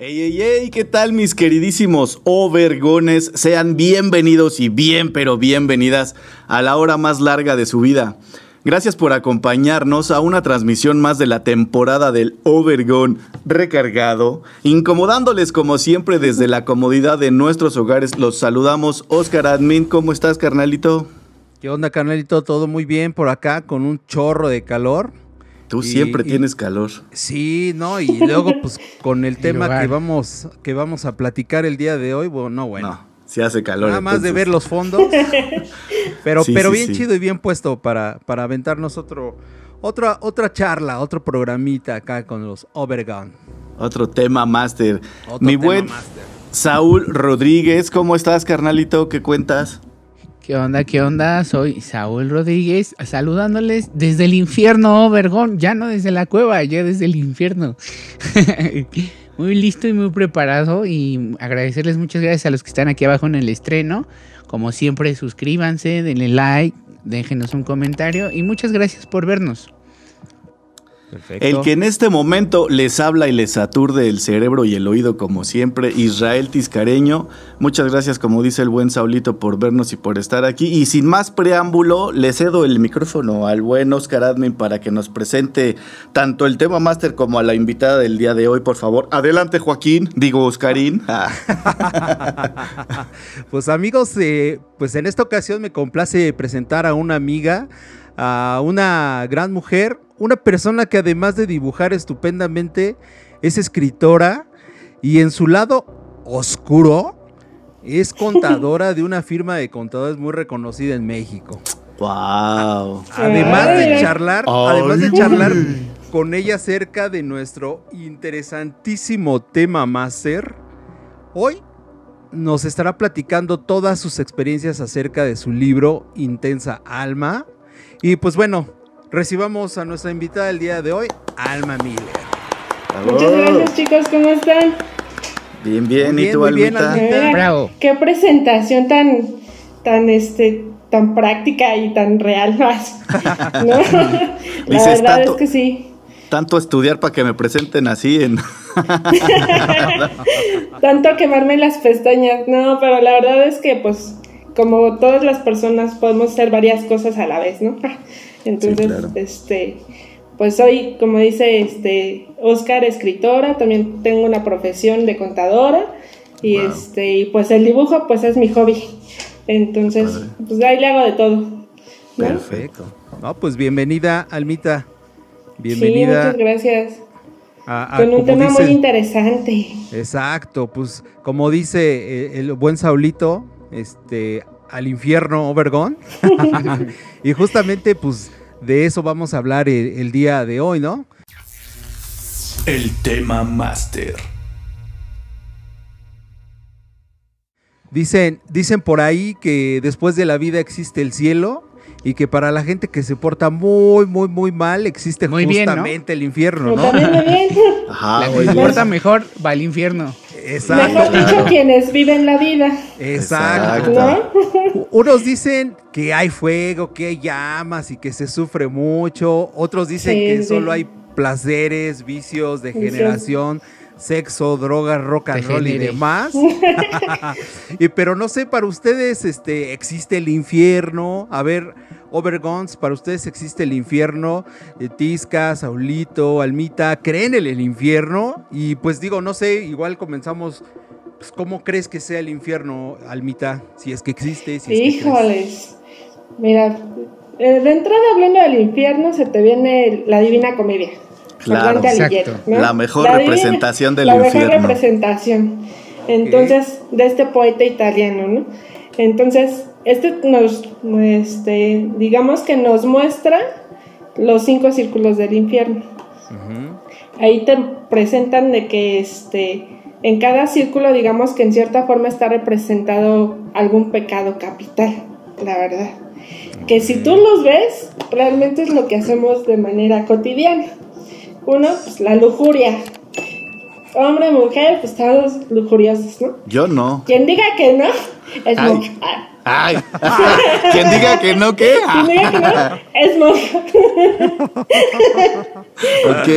Ey, ey, ey, ¿qué tal mis queridísimos overgones? Sean bienvenidos y bien, pero bienvenidas a la hora más larga de su vida. Gracias por acompañarnos a una transmisión más de la temporada del Overgone recargado. Incomodándoles como siempre desde la comodidad de nuestros hogares, los saludamos. Oscar Admin, ¿cómo estás, carnalito? ¿Qué onda, carnalito? Todo muy bien por acá, con un chorro de calor. Tú siempre tienes calor. Sí, no, y luego pues con el tema que vamos, que vamos a platicar el día de hoy, bueno, no, bueno. No, si hace calor. Nada más de ver los fondos. pero pero bien chido y bien puesto para, para aventarnos otro, otra, otra charla, otro programita acá con los Overgun. Otro tema máster. Mi buen Saúl Rodríguez, ¿cómo estás, carnalito? ¿Qué cuentas? ¿Qué onda? ¿Qué onda? Soy Saúl Rodríguez, saludándoles desde el infierno, Vergón. Ya no desde la cueva, ya desde el infierno. muy listo y muy preparado. Y agradecerles muchas gracias a los que están aquí abajo en el estreno. Como siempre, suscríbanse, denle like, déjenos un comentario. Y muchas gracias por vernos. El que en este momento les habla y les aturde el cerebro y el oído como siempre, Israel Tiscareño. Muchas gracias, como dice el buen Saulito, por vernos y por estar aquí. Y sin más preámbulo, le cedo el micrófono al buen Oscar Admin para que nos presente tanto el tema máster como a la invitada del día de hoy, por favor. Adelante, Joaquín, digo Oscarín. pues amigos, eh, pues en esta ocasión me complace presentar a una amiga, a una gran mujer una persona que además de dibujar estupendamente, es escritora y en su lado oscuro es contadora de una firma de contadores muy reconocida en México. Wow. Además de charlar, además de charlar con ella acerca de nuestro interesantísimo tema máster, hoy nos estará platicando todas sus experiencias acerca de su libro Intensa Alma. Y pues bueno, recibamos a nuestra invitada del día de hoy, Alma Miller. Muchas gracias chicos, ¿cómo están? Bien, bien, ¿y tú, Almita? Bravo. Qué presentación tan, tan, este, tan práctica y tan real, ¿no? La verdad es que sí. Tanto estudiar para que me presenten así en... Tanto quemarme las pestañas. No, pero la verdad es que pues como todas las personas podemos hacer varias cosas a la vez, ¿no? Entonces, este, pues soy, como dice este Oscar, escritora, también tengo una profesión de contadora y este, y pues el dibujo pues es mi hobby. Entonces, pues ahí le hago de todo. Perfecto. No, pues bienvenida, Almita. Bienvenida. Sí, muchas gracias. Con un tema muy interesante. Exacto, pues como dice eh, el buen Saulito, este, al infierno Overgone. y justamente, pues, de eso vamos a hablar el, día de hoy, ¿no? El tema máster. Dicen, dicen por ahí que después de la vida existe el cielo y que para la gente que se porta muy, muy, muy mal existe justamente el infierno, ¿no? la que se porta mejor va al infierno. Exacto. Mejor dicho, quienes viven la vida. Exacto. Unos dicen que hay fuego, que hay llamas y que se sufre mucho. Otros dicen que solo hay placeres, vicios, degeneración, sexo, drogas, rock and roll y demás. y, pero no sé, para ustedes este, existe el infierno. A ver, Overguns, para ustedes existe el infierno. Eh, Tisca, Saulito, Almita, ¿creen en el infierno? Y pues digo, no sé, igual comenzamos. Pues, ¿Cómo crees que sea el infierno, Almita? Si es que existe. Si Híjoles. Mira, eh, de entrada hablando del infierno, se te viene la divina comedia. Claro, La mejor representación del infierno. La mejor representación. Entonces, de este poeta italiano, ¿no? Entonces, este nos, este, digamos que nos muestra los cinco círculos del infierno. Ahí te presentan de que este, en cada círculo, digamos que en cierta forma está representado algún pecado capital, la verdad. Que si tú los ves, realmente es lo que hacemos de manera cotidiana. Uno, pues la lujuria. Hombre, mujer, pues todos lujuriosos, ¿no? Yo no. Quien diga que no, es Ay. Ay, quien diga que no, ¿qué? Quien diga que no, es. Ok.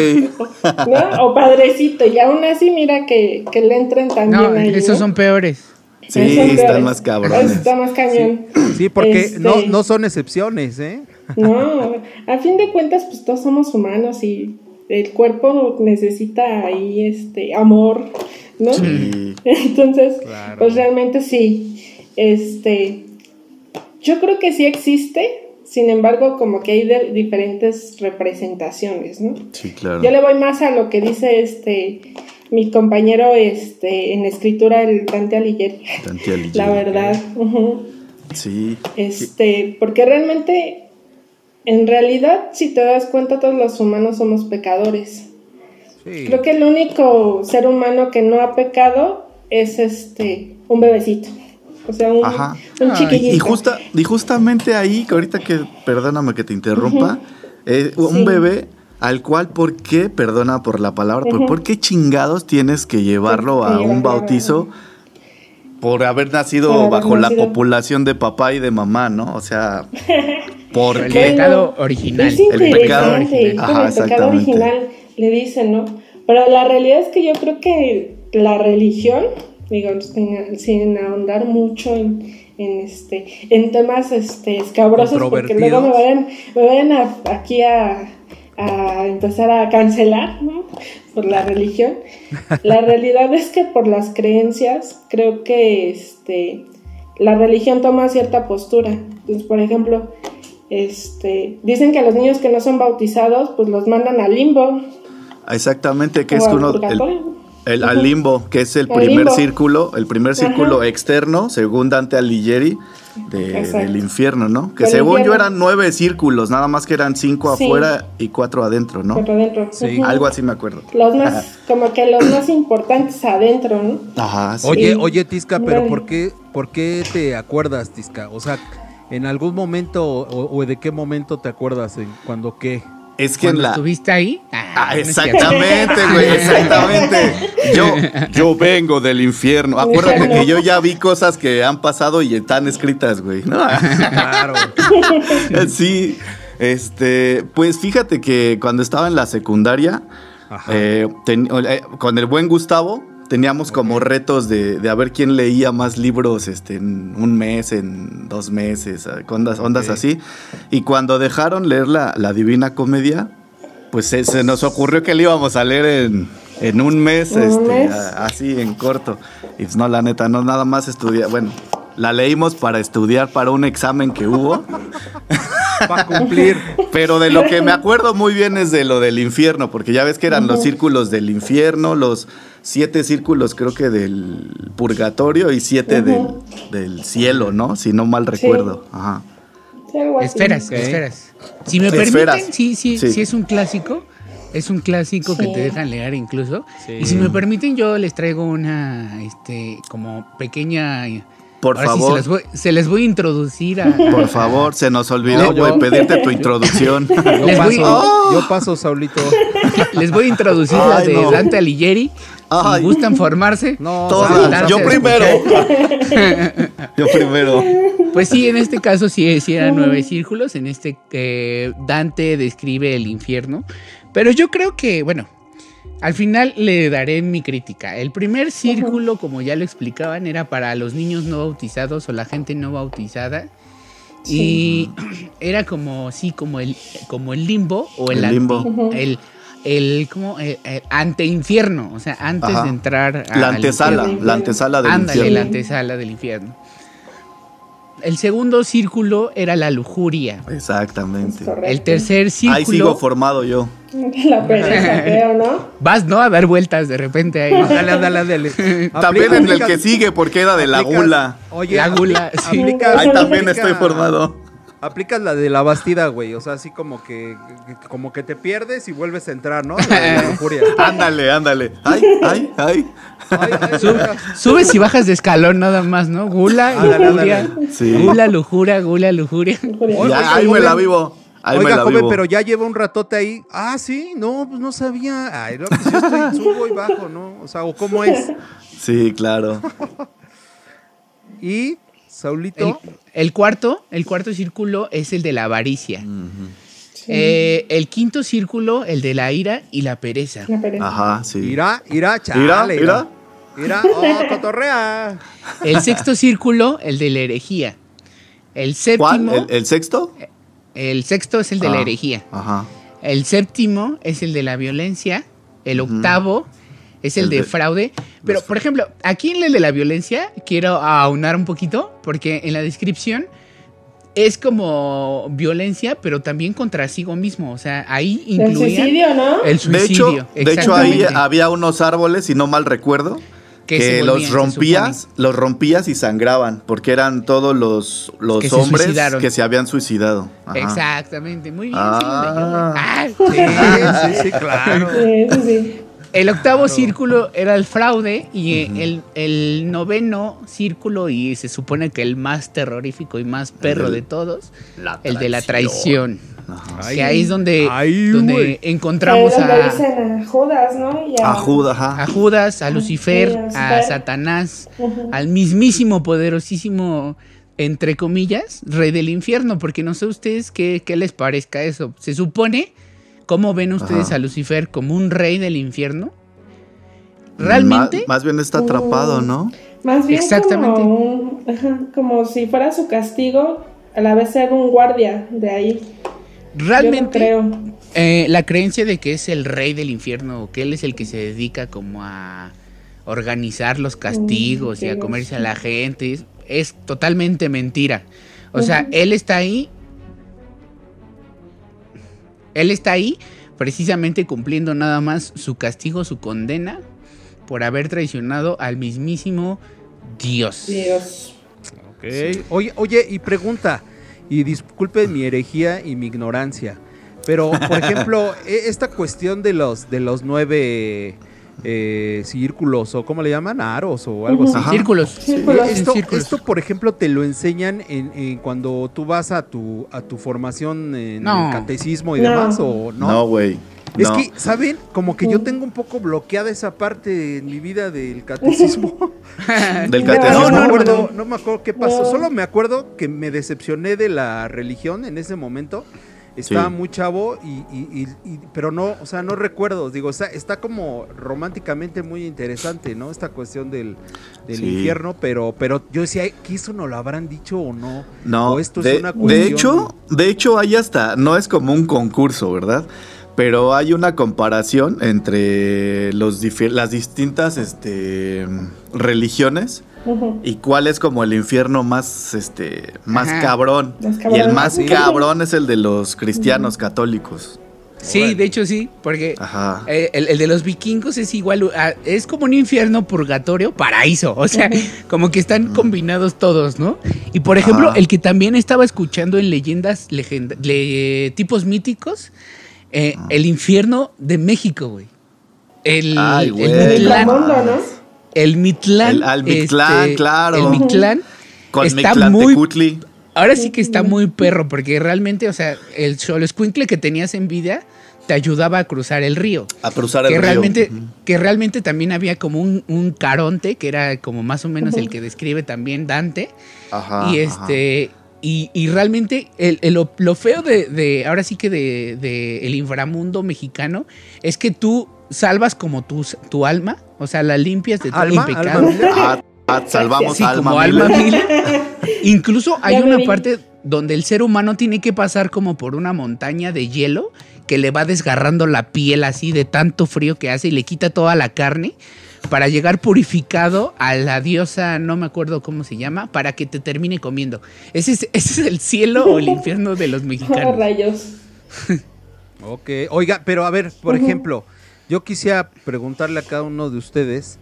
¿no? O padrecito, y aún así mira que, que le entren también No, ahí, esos ¿no? son peores. Sí, son están peores. más cabrones. Está más cañón. Sí, porque Este- no, no son excepciones, ¿eh? No, a fin de cuentas, pues todos somos humanos y el cuerpo necesita ahí este amor, ¿no? Sí. Entonces, Claro. pues realmente sí. Este, yo creo que sí existe, sin embargo, como que hay de diferentes representaciones, ¿no? Sí, claro. Yo le voy más a lo que dice este mi compañero este en escritura el Dante Alighieri. Dante Alighieri. La verdad. Sí. Este, porque realmente en realidad si te das cuenta todos los humanos somos pecadores. Sí. Creo que el único ser humano que no ha pecado es este un bebecito. O sea, un, Ajá. un Ay, chiquillito. Y, justa, y justamente ahí, que ahorita que, perdóname que te interrumpa, eh, un Sí. bebé al cual, ¿por qué, perdona por la palabra, pero. ¿por qué chingados tienes que llevarlo a un bautizo por haber nacido Por haber bajo nacido. la copulación de papá y de mamá, ¿no? O sea, ¿por El qué? pecado original. Es El pecado original. Ajá, el pecado original le dicen, ¿no? Pero la realidad es que yo creo que la religión, digo, sin, sin ahondar mucho en, en, este en temas este escabrosos porque luego me vayan, me vayan a- aquí a, a empezar a cancelar, ¿no? Por la religión. La realidad es que por las creencias, creo que este la religión toma cierta postura. Entonces, por ejemplo, este, dicen que a los niños que no son bautizados, pues los mandan al limbo. Exactamente, que o es al uno, el. El- al limbo, que es el primer limbo. círculo, el primer círculo Ajá. externo, según Dante Alighieri, de- del infierno, ¿no? Que según yo eran nueve círculos, nada más que eran cinco Sí. afuera y cuatro adentro, ¿no? Por adentro. Sí. Algo así me acuerdo. Los más, como que los más importantes adentro, ¿no? Ajá, sí. Oye, oye, Tisca, pero. ¿por qué, ¿por qué te acuerdas, Tisca? O sea, ¿en algún momento o, o de qué momento te acuerdas? ¿En ¿Cuándo qué? Es que en la... estuviste ahí. Ah, cierto. exactamente, güey, exactamente. Yo, yo vengo del infierno. Acuérdate que yo ya vi cosas que han pasado y están escritas, güey. ¿no? Claro. Sí, este, pues fíjate que cuando estaba en la secundaria, eh, ten- eh, con el buen Gustavo, teníamos como retos de, de a ver quién leía más libros este, en un mes, en dos meses, eh, ondas, ondas Ok. así. Y cuando dejaron leer la, la Divina Comedia, pues se, se nos ocurrió que le íbamos a leer en, en un mes, ¿En un este, mes? a- así en corto. Y pues no, la neta, no nada más estudiar. Bueno, la leímos para estudiar para un examen que hubo. Para cumplir. Pero de lo que me acuerdo muy bien es de lo del infierno, porque ya ves que eran los círculos del infierno, los siete círculos creo que del purgatorio y siete del, del cielo, ¿no? Si no mal recuerdo. Ajá. Sí, así. Esferas, esferas. Si me Esferas. permiten, sí, sí, Sí. sí, es un clásico. Es un clásico que te dejan leer incluso. Sí. Y si me permiten, yo les traigo una, este, como pequeña. Por Ahora sí, favor. se, les voy, se les voy a introducir a. Por favor, se nos olvidó, No, güey, pedirte tu introducción. Yo Les voy- paso, ¡Oh! yo paso, Saulito. Les voy a introducir la Ay, de no. Dante Alighieri. Ay. Si gustan formarse. No, Todas. Yo primero. Yo primero. Pues sí, en este caso sí, sí eran nueve círculos. En este eh, Dante describe el infierno. Pero yo creo que, bueno, al final le daré mi crítica. El primer círculo, como ya lo explicaban, era para los niños no bautizados o la gente no bautizada. Y era como, sí, como el, como el limbo o el, El limbo. anti- el, el, como, el, el anteinfierno, o sea, antes Ajá. de entrar a La antesala, la antesala del Ándale, infierno. la antesala del infierno. El segundo círculo era la lujuria. Exactamente. El tercer círculo. Ahí sigo formado yo. La pereza, creo, ¿no? Vas, ¿no? A dar vueltas de repente ahí. Dale, dale, dale. También Aplica- en el que sigue, porque era de la aplica- gula. Oye, La gula, sí. aplica- Ahí también aplica- estoy formado. Aplicas la de la bastida, güey. O sea, así como que, como que te pierdes y vuelves a entrar, ¿no? La lujuria. ándale, ándale. Ay, ay, ay. subes y bajas de escalón nada más, ¿no? Gula, lujuria. Gula, lujuria, gula, lujuria. Ya, ahí me la vivo. Oiga, joven, pero ya lleva un ratote ahí. Ah, sí, no, pues no sabía. Ay, no, pues yo estoy, subo y bajo, ¿no? O sea, ¿o ¿cómo es? Sí, claro. y, Saulito. El, cuarto, el cuarto círculo es el de la avaricia. Eh, el quinto círculo, el de la ira y la pereza. Ajá, sí. Ira, ira, chale. Ira, ira. oh, cotorrea. El sexto círculo, el de la herejía. El séptimo. ¿Cuál? ¿El, sexto? El sexto es el de la ah, herejía. Ajá. El séptimo es el de la violencia. El octavo es el, de, fraude. Pero, por ejemplo, aquí en el de la violencia quiero aunar un poquito, porque en la descripción es como violencia, pero también contra sí mismo. O sea, ahí incluía. El suicidio, ¿no? El suicidio. De hecho, ahí había unos árboles, si no mal recuerdo, que, los rompías, los rompías y sangraban, porque eran todos los, los hombres que se habían suicidado. Exactamente, muy bien. Ah. sí, sí, claro. El octavo círculo era el fraude y el, noveno círculo, y se supone que el más terrorífico y más perro de todos, el de la traición. que ahí es donde, donde encontramos a, Judas, ¿no? a, Judas, a Judas, a Lucifer, a Satanás, al mismísimo poderosísimo, entre comillas, rey del infierno, porque no sé ustedes qué, qué les parezca eso. Se supone ¿Cómo ven ustedes a Lucifer como un rey del infierno? ¿Realmente? Más, bien está atrapado, ¿no? Más bien Exactamente. Como, si fuera su castigo, a la vez ser un guardia de ahí. Realmente, creo. Eh, la creencia de que es el rey del infierno, que él es el que se dedica como a organizar los castigos y a comerse a la gente, es, totalmente mentira. O sea, él está ahí él está ahí precisamente cumpliendo nada más su castigo, su condena por haber traicionado al mismísimo Dios. Dios. Oye, oye, y pregunta, y disculpe mi herejía y mi ignorancia, pero por ejemplo, e, esta cuestión de los, de los nueve eh, círculos o ¿cómo le llaman? Aros o algo así. Círculos. Esto, por ejemplo, te lo enseñan en, cuando tú vas a tu, a tu formación en el catecismo y demás, ¿o no? No, güey. Es que, ¿saben? Como que yo tengo un poco bloqueada esa parte en mi vida del catecismo. ¿Del catecismo? No, no, me acuerdo, no me acuerdo qué pasó. Solo me acuerdo que me decepcioné de la religión en ese momento estaba muy chavo y, pero no, o sea, no recuerdo, digo, está, está como románticamente muy interesante, ¿no? Esta cuestión del, infierno, pero, pero yo decía, ¿qué eso no lo habrán dicho o no? No, esto de, es una cuestión... de hecho, de hecho hay hasta, no es como un concurso, ¿verdad? Pero hay una comparación entre los las distintas este, religiones y cuál es como el infierno más este más cabrón. Y el más cabrón es el de los cristianos católicos. Sí, de hecho sí, porque eh, el, de los vikingos es igual, es como un infierno purgatorio, paraíso, o sea, como que están combinados todos, ¿no? Y por ejemplo, el que también estaba escuchando en leyendas tipos míticos, eh, el infierno de México, güey. El, Ay, el, ¿no? El Mitlán. El, Mitlán, este, claro. El Mitlán. Con está muy. Ahora sí que está muy perro, porque realmente, o sea, el solo escuincle que tenías en vida te ayudaba a cruzar el río. A cruzar el que río. Realmente, Que realmente también había como un, caronte, que era como más o menos el que describe también Dante. Ajá. Y este. Y, realmente lo, feo de, ahora sí que de, el inframundo mexicano es que tú salvas como tu, tu alma, o sea, la limpias de todo el pecado. Ah, ah, salvamos sí, alma, como alma Incluso hay una parte donde el ser humano tiene que pasar como por una montaña de hielo que le va desgarrando la piel así de tanto frío que hace y le quita toda la carne para llegar purificado a la diosa, no me acuerdo cómo se llama, para que te termine comiendo. Ese es, ese es el cielo o el infierno de los mexicanos. rayos. ok, oiga, pero a ver, por ejemplo, yo quisiera preguntarle a cada uno de ustedes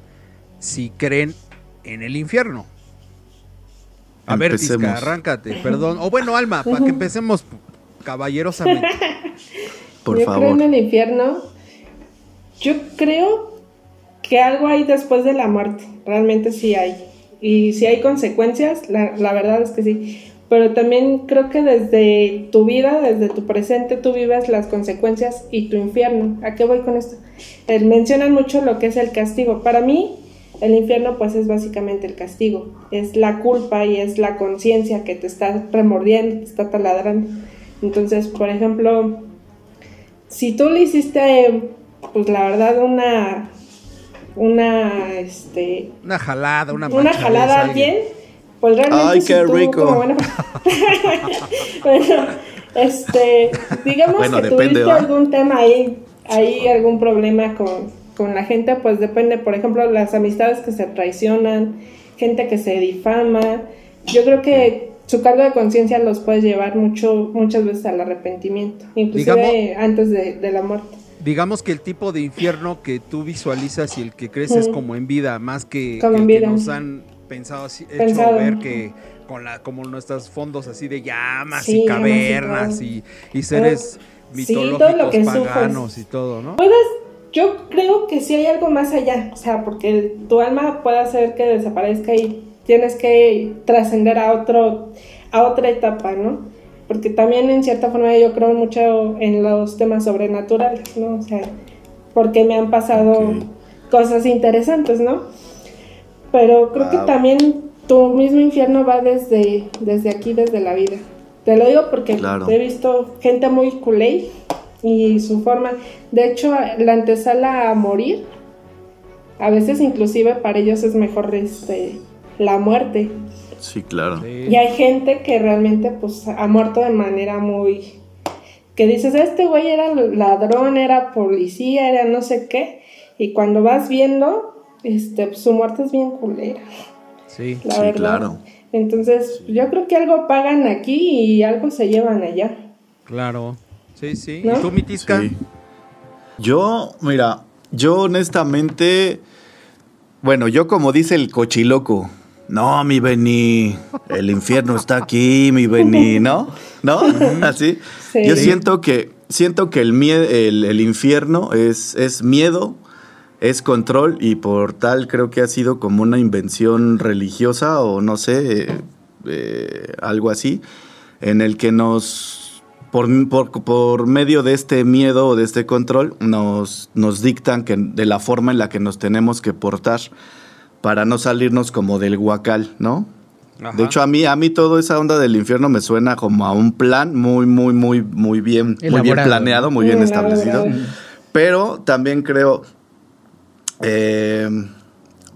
si creen en el infierno. A ver, Tisca, arráncate, perdón. O bueno, Alma, para que empecemos caballerosamente. Por yo favor. creo en el infierno. Yo creo que algo hay después de la muerte. Realmente sí hay. Y si hay consecuencias, la, la verdad es que sí pero también creo que desde tu vida, desde tu presente, tú vives las consecuencias y tu infierno. ¿A qué voy con esto? Eh, mencionan mucho lo que es el castigo. Para mí, el infierno pues es básicamente el castigo, es la culpa y es la conciencia que te está remordiendo, te está taladrando. Entonces, por ejemplo, si tú le hiciste, pues la verdad, una, una, este... Una jalada, una Una jalada a alguien pues realmente Ay, qué rico. bueno, este, digamos que tuviste algún tema ahí, ahí algún problema con, con la gente, pues depende, por ejemplo, las amistades que se traicionan, gente que se difama. Yo creo que su cargo de conciencia los puede llevar mucho, muchas veces al arrepentimiento, inclusive antes de, de, la muerte. Digamos que el tipo de infierno que tú visualizas y el que crees es como en vida, más que, que, que nos han pensado así, hecho ver que con la, como nuestros fondos así de llamas y cavernas y, seres mitológicos paganos y todo, ¿no? Puedes, yo creo que sí hay algo más allá, o sea, porque tu alma puede hacer que desaparezca y tienes que trascender a otro, a otra etapa, ¿no? Porque también en cierta forma yo creo mucho en los temas sobrenaturales, ¿no? O sea, porque me han pasado cosas interesantes, ¿no? Pero creo que también tu mismo infierno va desde, desde aquí, desde la vida. Te lo digo porque he visto gente muy culé y su forma. De hecho, la antesala a morir, a veces inclusive para ellos es mejor este, la muerte. Sí, claro. Y hay gente que realmente pues ha muerto de manera muy... Que dices, este güey era ladrón, era policía, era no sé qué. Y cuando vas viendo, este, su muerte es bien culera. Sí, claro. Entonces, yo creo que algo pagan aquí y algo se llevan allá. Claro. Sí, sí. ¿Y tú, Mitisca? Yo, mira, yo honestamente, bueno, yo como dice el cochiloco, no, mi Beni, el infierno está aquí, mi Beni, ¿no? ¿No? Así. Yo siento que, siento que el, el, el infierno es, es miedo, es control y por tal creo que ha sido como una invención religiosa o no sé, eh, algo así, en el que nos, por, por, medio de este miedo o de este control, nos, nos dictan que, de la forma en la que nos tenemos que portar para no salirnos como del guacal, ¿no? De hecho, a mí, a mí toda esa onda del infierno me suena como a un plan muy, muy, muy, muy bien, muy bien planeado, muy bien establecido. Pero también creo, eh,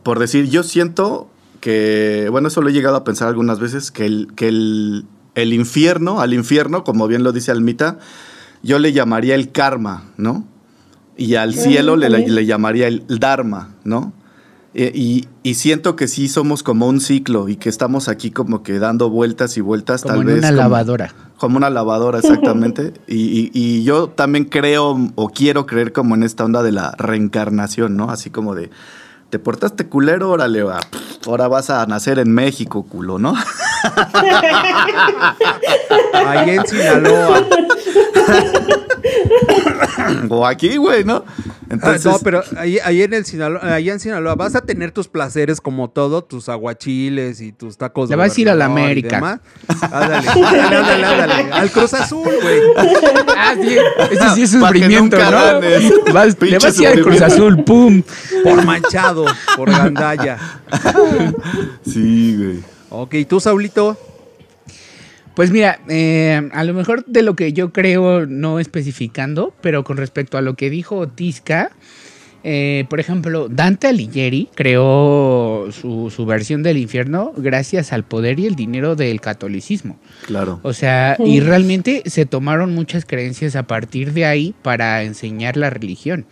por decir, yo siento que, bueno, eso lo he llegado a pensar algunas veces, que el, que el, el infierno, al infierno, como bien lo dice Almita, yo le llamaría el karma, ¿no? Y al cielo le, le, llamaría el dharma, ¿no? Eh, y, y, siento que sí somos como un ciclo y que estamos aquí como que dando vueltas y vueltas, como tal en vez. Una lavadora. Como una lavadora, exactamente. y, y, yo también creo o quiero creer como en esta onda de la reencarnación, ¿no? Así como de, te portaste culero, órale, va. ahora vas a nacer en México, culo, ¿no? Ahí en Sinaloa. o aquí, güey, ¿no? Entonces... no, pero ahí, en el Sinaloa, ahí en Sinaloa vas a tener tus placeres como todo, tus aguachiles y tus tacos Le vas a ir a la América. Ándale, ándale, ándale, Al Cruz Azul, güey. Ah, sí. Ese sí es sufrimiento, ¿no? Vas, le vas a ir al Cruz Azul, pum. Por manchado, por gandalla. Sí, güey. Ok, ¿tú, Saulito? Pues mira, eh, a lo mejor de lo que yo creo, no especificando, pero con respecto a lo que dijo Tisca, eh, por ejemplo, Dante Alighieri creó su, su, versión del infierno gracias al poder y el dinero del catolicismo. Claro. O sea, y realmente se tomaron muchas creencias a partir de ahí para enseñar la religión.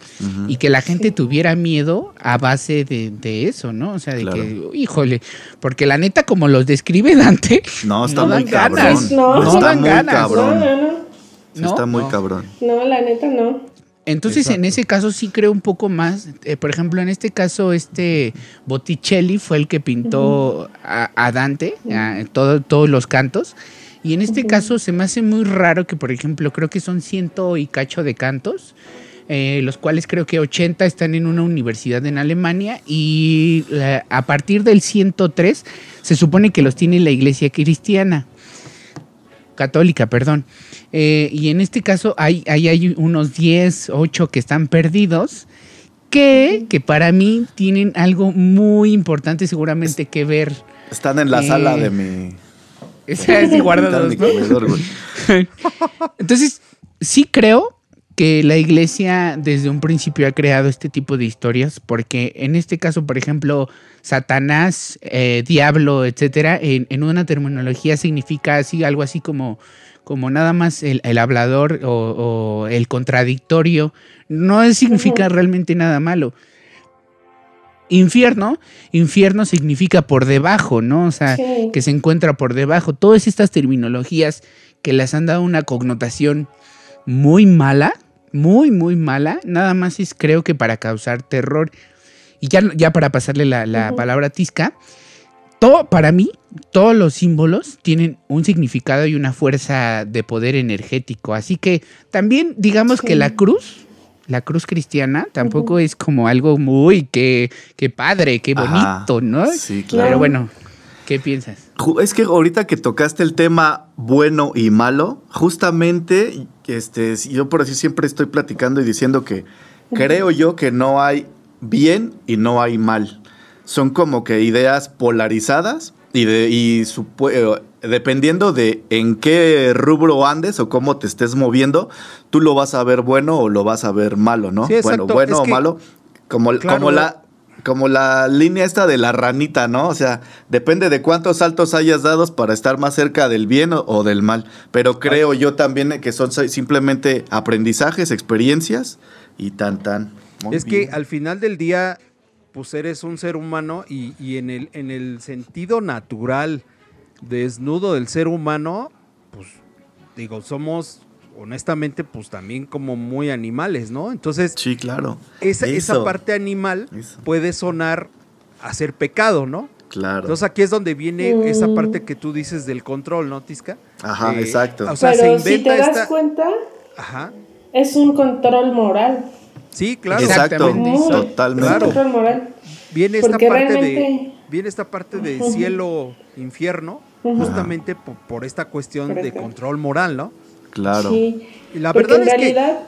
Y que la gente tuviera miedo a base de, eso, ¿no? O sea, de que, híjole, porque la neta, como los describe Dante, no, está muy cabrón. No, está muy cabrón. No, no, Está muy cabrón. No, la neta no. Entonces, en ese caso sí creo un poco más. Eh, por ejemplo, en este caso, este Botticelli fue el que pintó a, Dante, todos los cantos. Y en este caso se me hace muy raro que, por ejemplo, creo que son ciento y cacho de cantos, eh, los cuales creo que 80 están en una universidad en Alemania y a partir del 103 se supone que los tiene la iglesia cristiana, católica, perdón. Eh, y en este caso hay, hay, unos 10, 8 que están perdidos. Que, que para mí tienen algo muy importante seguramente que ver. Están en la sala de mi... Esa es guardados, Entonces, sí creo que la iglesia desde un principio ha creado este tipo de historias, porque en este caso, por ejemplo, Satanás, eh, diablo, etcétera, en, una terminología significa así, algo así como, como nada más el, hablador o, el contradictorio, no significa realmente nada malo. Infierno, infierno significa por debajo, ¿no? O sea, que se encuentra por debajo. Todas estas terminologías que les han dado una connotación muy mala, muy, muy mala, nada más es creo que para causar terror. Y ya, ya para pasarle la, palabra a Tisca, todo, para mí, todos los símbolos tienen un significado y una fuerza de poder energético. Así que también digamos que la cruz la cruz cristiana tampoco es como algo muy que, padre, qué bonito, ¿no? Sí, claro. Pero bueno, ¿qué piensas? Es que ahorita que tocaste el tema bueno y malo, justamente, este, yo por así siempre estoy platicando y diciendo que creo yo que no hay bien y no hay mal. Son como que ideas polarizadas y, de, y eh, dependiendo de en qué rubro andes o cómo te estés moviendo, tú lo vas a ver bueno o lo vas a ver malo, ¿no? bueno, bueno o malo, como, como la como la línea esta de la ranita, ¿no? O sea, depende de cuántos saltos hayas dado para estar más cerca del bien o, del mal. Pero creo yo también que son simplemente aprendizajes, experiencias y tan tan. es que al final del día pues eres un ser humano y, en, el, en el sentido natural, desnudo del ser humano, pues digo, somos honestamente pues también como muy animales, ¿no? Entonces, sí, claro. Esa, esa parte animal puede sonar a ser pecado, ¿no? Claro. Entonces aquí es donde viene esa mm. parte que tú dices del control, ¿no, Tisca? Ajá, eh, exacto. O sea, Pero si te das cuenta, Ajá. es un control moral. Sí, claro. Exacto, totalmente. Viene esta parte de viene esta parte de cielo infierno justamente por, esta cuestión de control moral, ¿no? Claro. Sí. Y la verdad en es realidad,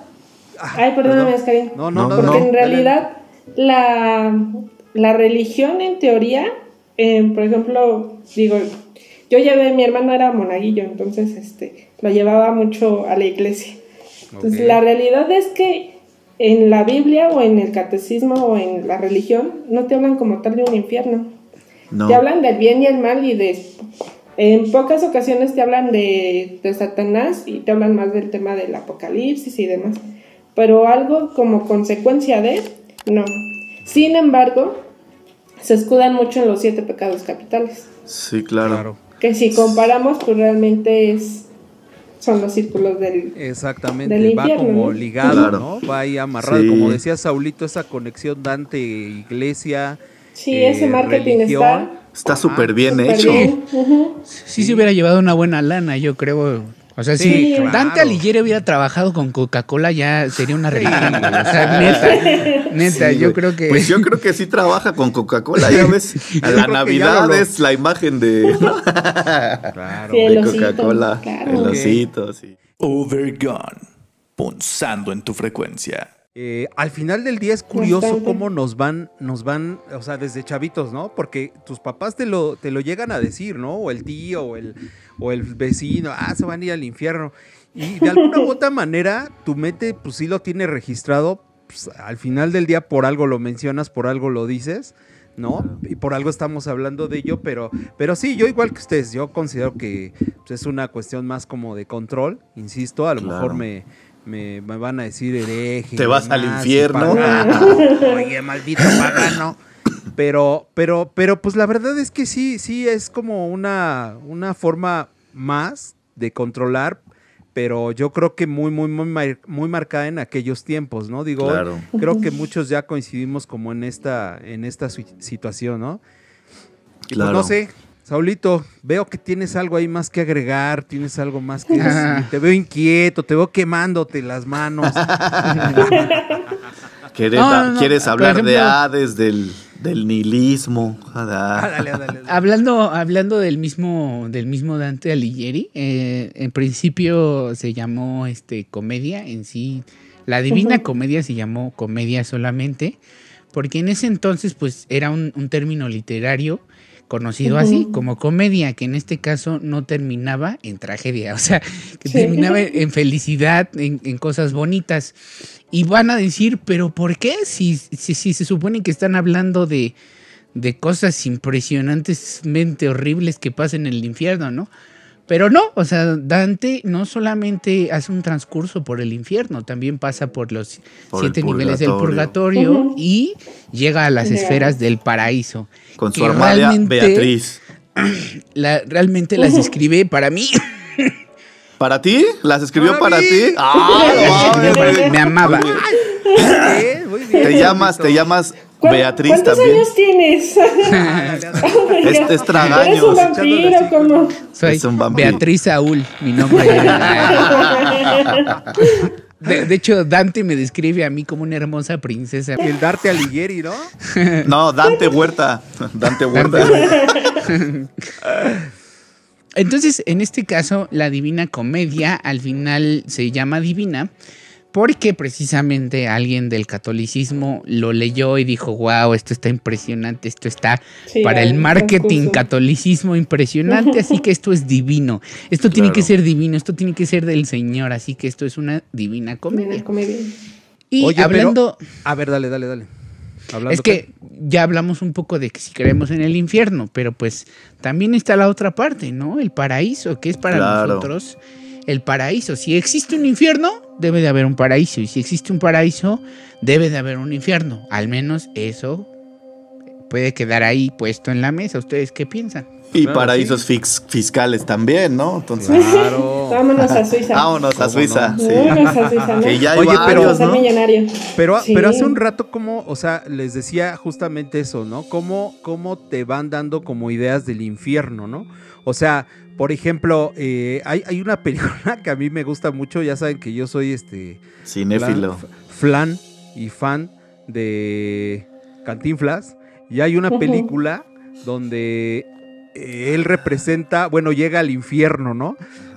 ay, perdóname. No, no, no, Porque en realidad la, la religión en teoría, eh, por ejemplo, digo, yo llevé, mi hermano era monaguillo, entonces este, lo llevaba mucho a la iglesia. Entonces, la realidad es que en la Biblia o en el catecismo o en la religión no te hablan como tal de un infierno. Te hablan del bien y el mal y de... En pocas ocasiones te hablan de, de Satanás y te hablan más del tema del apocalipsis y demás. Pero algo como consecuencia de, no. Sin embargo, se escudan mucho en los siete pecados capitales. Sí, claro. Que si comparamos, pues realmente es son los círculos del Exactamente, va como ligado, ¿no? Va ahí amarrado, como decía Saulito, esa conexión Dante iglesia. Sí, ese eh, marketing está está súper bien hecho. Sí, se hubiera llevado una buena lana, yo creo. O sea, si Dante Alighieri hubiera trabajado con Coca-Cola, ya sería una religión. o sea, neta, neta, yo creo que. Pues yo creo que sí trabaja con Coca-Cola, ya ves. A la Navidad es la imagen de. claro, de Coca-Cola. El osito, sí. Overgone, punzando en tu frecuencia. Eh, al final del día es curioso cómo nos van, nos van, o sea, desde chavitos, ¿no? Porque tus papás te lo, te lo llegan a decir, ¿no? O el tío, o el, o el vecino, ah, se van a ir al infierno. Y de alguna u otra manera, tu mente, pues sí lo tiene registrado. Pues, al final del día, por algo lo mencionas, por algo lo dices, ¿no? Y por algo estamos hablando de ello, pero, pero sí, yo igual que ustedes, yo considero que pues, es una cuestión más como de control, insisto, a lo mejor me me, van a decir hereje. Te vas al infierno. Oye, maldito pagano. Pero, pero, pero, pues la verdad es que sí, sí es como una, una forma más de controlar, pero yo creo que muy, muy, muy, muy marcada en aquellos tiempos, ¿no? Digo, creo que muchos ya coincidimos como en esta, en esta situación, ¿no? Pues, claro. no sé, Saulito, veo que tienes algo ahí más que agregar, tienes algo más que decir. Te veo inquieto, te veo quemándote las manos. ¿Quieres, hablar de Hades, del, del nihilismo? Ah, hablando, hablando del mismo, del mismo Dante Alighieri, eh, en principio se llamó este comedia en sí. La Divina Comedia se llamó comedia solamente, porque en ese entonces, pues, era un, término literario conocido así como comedia, que en este caso no terminaba en tragedia, o sea, que terminaba en felicidad, en, en, cosas bonitas. Y van a decir, pero ¿por qué? Si, si, se supone que están hablando de, de cosas impresionantemente horribles que pasan en el infierno, ¿no? Pero no, o sea, Dante no solamente hace un transcurso por el infierno, también pasa por los siete niveles del purgatorio y llega a las esferas del paraíso. Con su hermana Beatriz. realmente las escribe para mí. ¿Para ti? ¿Las escribió para, ti? Ah, me, amaba. Te llamas, te llamas Beatriz ¿Cuántos años tienes? este es tragaños. ¿Eres un vampiro como? Soy un vampiro. Beatriz Saúl, mi nombre. De, de, hecho, Dante me describe a mí como una hermosa princesa. El Darte Alighieri, ¿no? No, Dante Huerta. Dante Huerta. Entonces, en este caso, la Divina Comedia al final se llama Divina porque precisamente alguien del catolicismo lo leyó y dijo, wow, esto está impresionante, esto está para el marketing catolicismo impresionante, así que esto es divino, esto tiene que ser divino, esto tiene que ser del Señor, así que esto es una divina comedia. Y hablando... a ver, dale, dale, dale. Es que, ya hablamos un poco de que si creemos en el infierno, pero pues también está la otra parte, ¿no? El paraíso, que es para nosotros el paraíso. Si existe un infierno, debe de haber un paraíso. Y si existe un paraíso, debe de haber un infierno. Al menos eso puede quedar ahí puesto en la mesa. ¿Ustedes qué piensan? Y paraísos fiscales también, ¿no? Entonces, Vámonos a Suiza. Vámonos a Suiza. Sí. Vámonos a Suiza. Que ya hay Oye, pero, ¿no? Pero, pero hace un rato como, o sea, les decía justamente eso, ¿no? Cómo, cómo te van dando como ideas del infierno, ¿no? O sea, por ejemplo, eh, hay, hay, una película que a mí me gusta mucho, ya saben que yo soy este... Cinéfilo. Flan y fan de Cantinflas. Y hay una película donde él representa, bueno, llega al infierno, ¿no?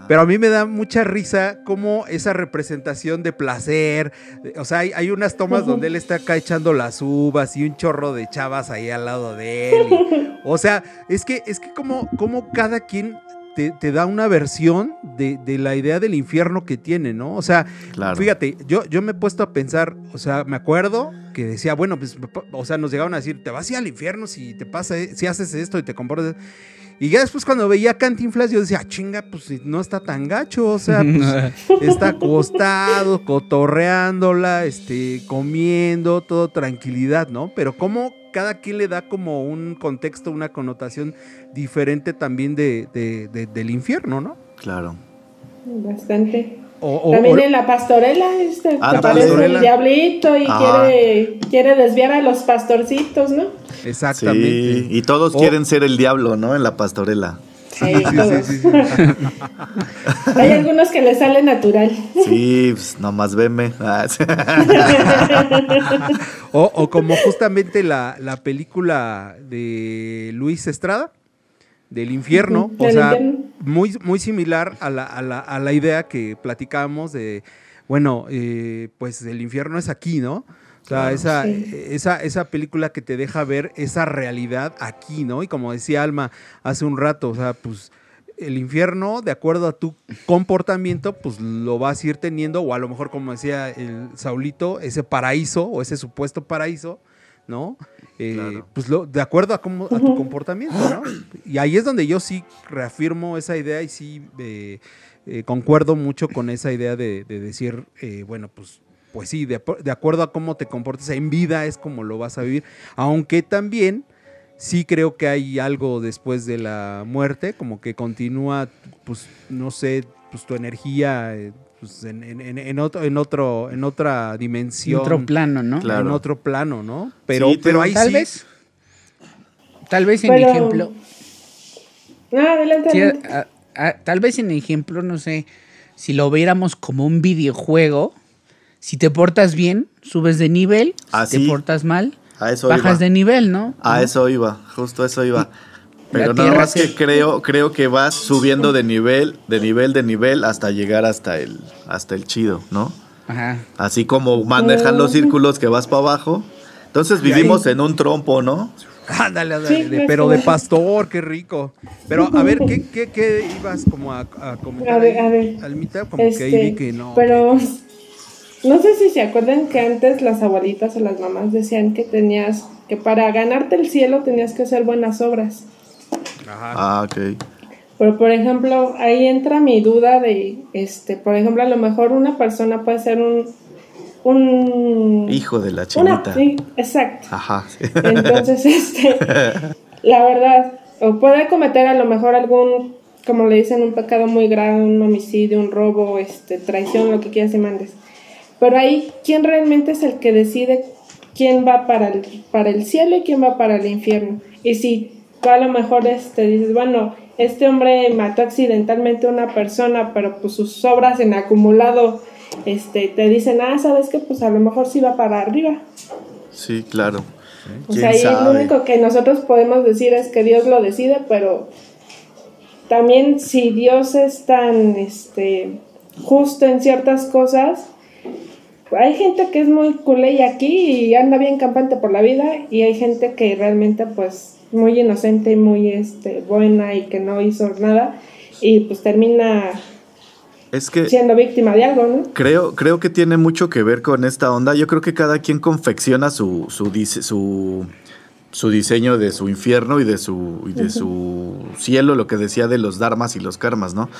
Pero a mí me da mucha risa como esa representación de placer. O sea, hay, unas tomas donde él está acá echando las uvas y un chorro de chavas ahí al lado de él. o sea, es que, es que como, como cada quien te, da una versión de, la idea del infierno que tiene, ¿no? O sea, fíjate, yo, yo me he puesto a pensar, o sea, me acuerdo que decía, bueno, pues, o sea, nos llegaron a decir, te vas a ir al infierno si te pasa, si haces esto y te comportas. Y ya después cuando veía Cantinflas yo decía, ah, chinga, pues no está tan gacho, o sea, pues, está acostado, cotorreándola, este, comiendo, todo tranquilidad, ¿no? Pero cómo cada quien le da como un contexto, una connotación diferente también de, del infierno, ¿no? Claro. Bastante. También en la pastorela, este, aparece el diablito y quiere, quiere desviar a los pastorcitos, ¿no? Exactamente. Sí, y todos quieren ser el diablo, ¿no? En la pastorela. Sí, Hay algunos que le sale natural. Sí, pues nomás veme. Ah, o, como justamente la, la, película de Luis Estrada, del infierno, o sea, muy, muy similar a la, a, la, a la, idea que platicábamos de, bueno, eh, pues el infierno es aquí, ¿no? O sea, esa, esa, esa película que te deja ver esa realidad aquí, ¿no? Y como decía Alma hace un rato, o sea, pues el infierno, de acuerdo a tu comportamiento, pues lo vas a ir teniendo, o a lo mejor, como decía el Saulito, ese paraíso o ese supuesto paraíso, ¿no? Eh, pues lo, de acuerdo a, cómo, a tu comportamiento, ¿no? Y ahí es donde yo sí reafirmo esa idea y sí eh, eh, concuerdo mucho con esa idea de, de decir, bueno, pues pues sí, de, acuerdo a cómo te comportes en vida es como lo vas a vivir. Aunque también sí creo que hay algo después de la muerte, como que continúa, pues no sé, pues, tu energía eh, pues, en, en, en, otro, en, otro, en otra dimensión. En otro plano, ¿no? En otro plano, ¿no? Pero, pero ahí tal vez. Tal vez en ejemplo. No, adelante. tal vez en ejemplo, no sé, si lo viéramos como un videojuego, si te portas bien, subes de nivel, si ah, te portas mal, bajas de nivel, ¿no? A eso iba, justo eso iba. Pero nada más que creo, creo que vas subiendo de nivel, de nivel, de nivel, hasta llegar hasta el, hasta el chido, ¿no? Ajá. Así como manejan los círculos que vas para abajo. Entonces vivimos en un trompo, ¿no? Ándale, ándale, pero de pastor, qué rico. Pero a ver, ¿qué, qué, qué ibas como a, a comentar? A ver, a ver. Al mitad, como que ahí vi este, que no. Pero no sé si se acuerdan que antes las abuelitas o las mamás decían que tenías, que para ganarte el cielo tenías que hacer buenas obras. Ajá. Ah, ok. Pero por ejemplo, ahí entra mi duda de, este, por ejemplo, a lo mejor una persona puede ser un, un hijo de la chinita. sí, exacto. Ajá. Entonces, este, la verdad, o puede cometer a lo mejor algún, como le dicen, un pecado muy grave, un homicidio, un robo, este, traición, lo que quieras y mandes. Pero ahí, ¿quién realmente es el que decide quién va para el, para el cielo y quién va para el infierno? Y si tú a lo mejor este, dices, bueno, este hombre mató accidentalmente a una persona, pero pues sus obras en acumulado este, te dicen, ah, sabes que pues a lo mejor sí va para arriba. Sí, claro. O sea, ahí lo único que nosotros podemos decir es que Dios lo decide, pero también si Dios es tan este, justo en ciertas cosas, hay gente que es muy culé aquí y anda bien campante por la vida y hay gente que realmente pues muy inocente y muy este, buena y que no hizo nada y pues termina es que siendo víctima de algo, ¿no? Creo, creo que tiene mucho que ver con esta onda. Yo creo que cada quien confecciona su, su, su, su diseño de su infierno y de su, y de su cielo, lo que decía de los dharmas y los karmas, ¿no?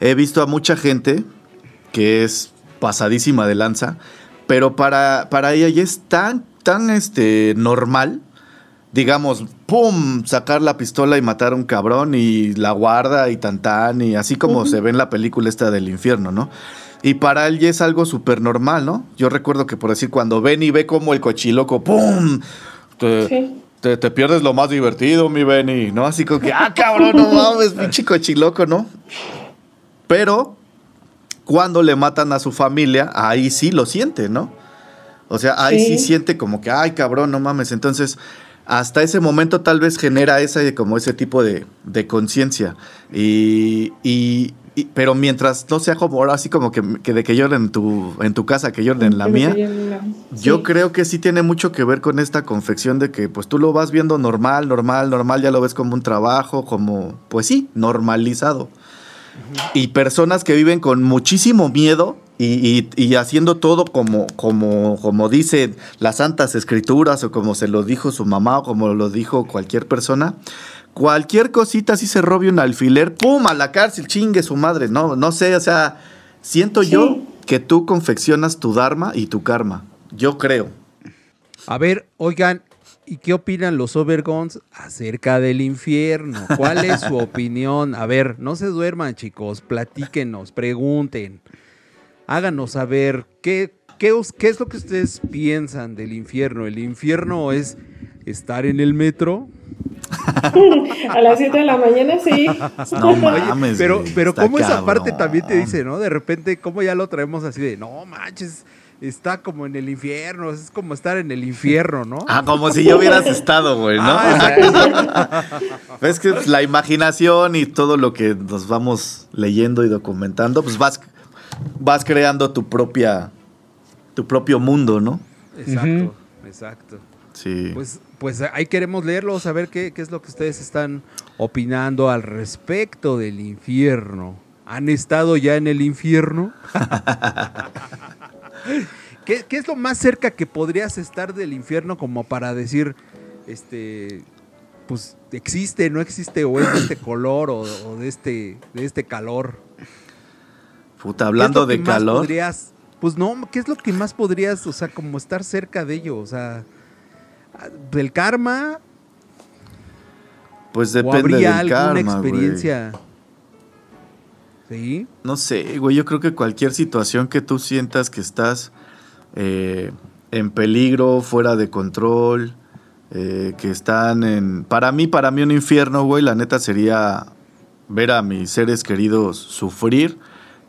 He visto a mucha gente que es pasadísima de lanza, pero para, para ella ya es tan, tan este, normal, digamos, ¡pum!, sacar la pistola y matar a un cabrón y la guarda y tan tan, y así como se ve en la película esta del infierno, ¿no? Y para él ya es algo súper normal, ¿no? Yo recuerdo que por decir, cuando ven y ve como el cochiloco, ¡pum! Te, te, pierdes lo más divertido, mi Benny, ¿no? Así como que, ah, cabrón, no mames, pinche cochiloco, ¿no? Pero cuando le matan a su familia, ahí sí lo siente, ¿no? O sea, ahí sí. siente como que, ay, cabrón, no mames. Entonces, hasta ese momento tal vez genera ese, como ese tipo de, conciencia. Y, pero mientras no sea como ahora así como que, de que lloren en tu, en tu casa, que lloren en la mía, yo creo que sí tiene mucho que ver con esta confección de que pues tú lo vas viendo normal, normal, normal, ya lo ves como un trabajo, como, pues sí, normalizado. Y personas que viven con muchísimo miedo y, haciendo todo como, como, como dicen las santas escrituras o como se lo dijo su mamá o como lo dijo cualquier persona. Cualquier cosita, si se robe un alfiler, ¡pum! a la cárcel, chingue su madre. No, no sé, o sea, siento yo que tú confeccionas tu dharma y tu karma. Yo creo. A ver, oigan, ¿Y qué opinan los Overgons acerca del infierno? ¿Cuál es su opinión? A ver, no se duerman, chicos, platíquenos, pregunten, háganos saber qué, qué, qué es lo que ustedes piensan del infierno. ¿El infierno es estar en el metro? A las 7 de la mañana sí. No mames. pero, pero cómo esa parte también te dice, ¿no? De repente, cómo ya lo traemos así de, no manches, está como en el infierno, es como estar en el infierno, ¿no? Ah, como si yo hubieras estado, güey, ¿no? Ah, es que la imaginación y todo lo que nos vamos leyendo y documentando, pues vas, vas creando tu propia, tu propio mundo, ¿no? Exacto, exacto. Sí. Pues, pues ahí queremos leerlo, saber qué, qué es lo que ustedes están opinando al respecto del infierno. ¿Han estado ya en el infierno? ¿Qué, es lo más cerca que podrías estar del infierno como para decir, este, pues existe, no existe, o es de este color, o, de, este, de este calor? Puta, hablando de calor. Podrías, pues no, ¿qué es lo que más podrías, o sea, como estar cerca de ello? O sea, del karma. Pues depende ¿O habría alguna experiencia. Sí. No sé, güey, yo creo que cualquier situación que tú sientas que estás eh, en peligro, fuera de control, eh, que están en... Para mí, para mí un infierno, güey, la neta sería ver a mis seres queridos sufrir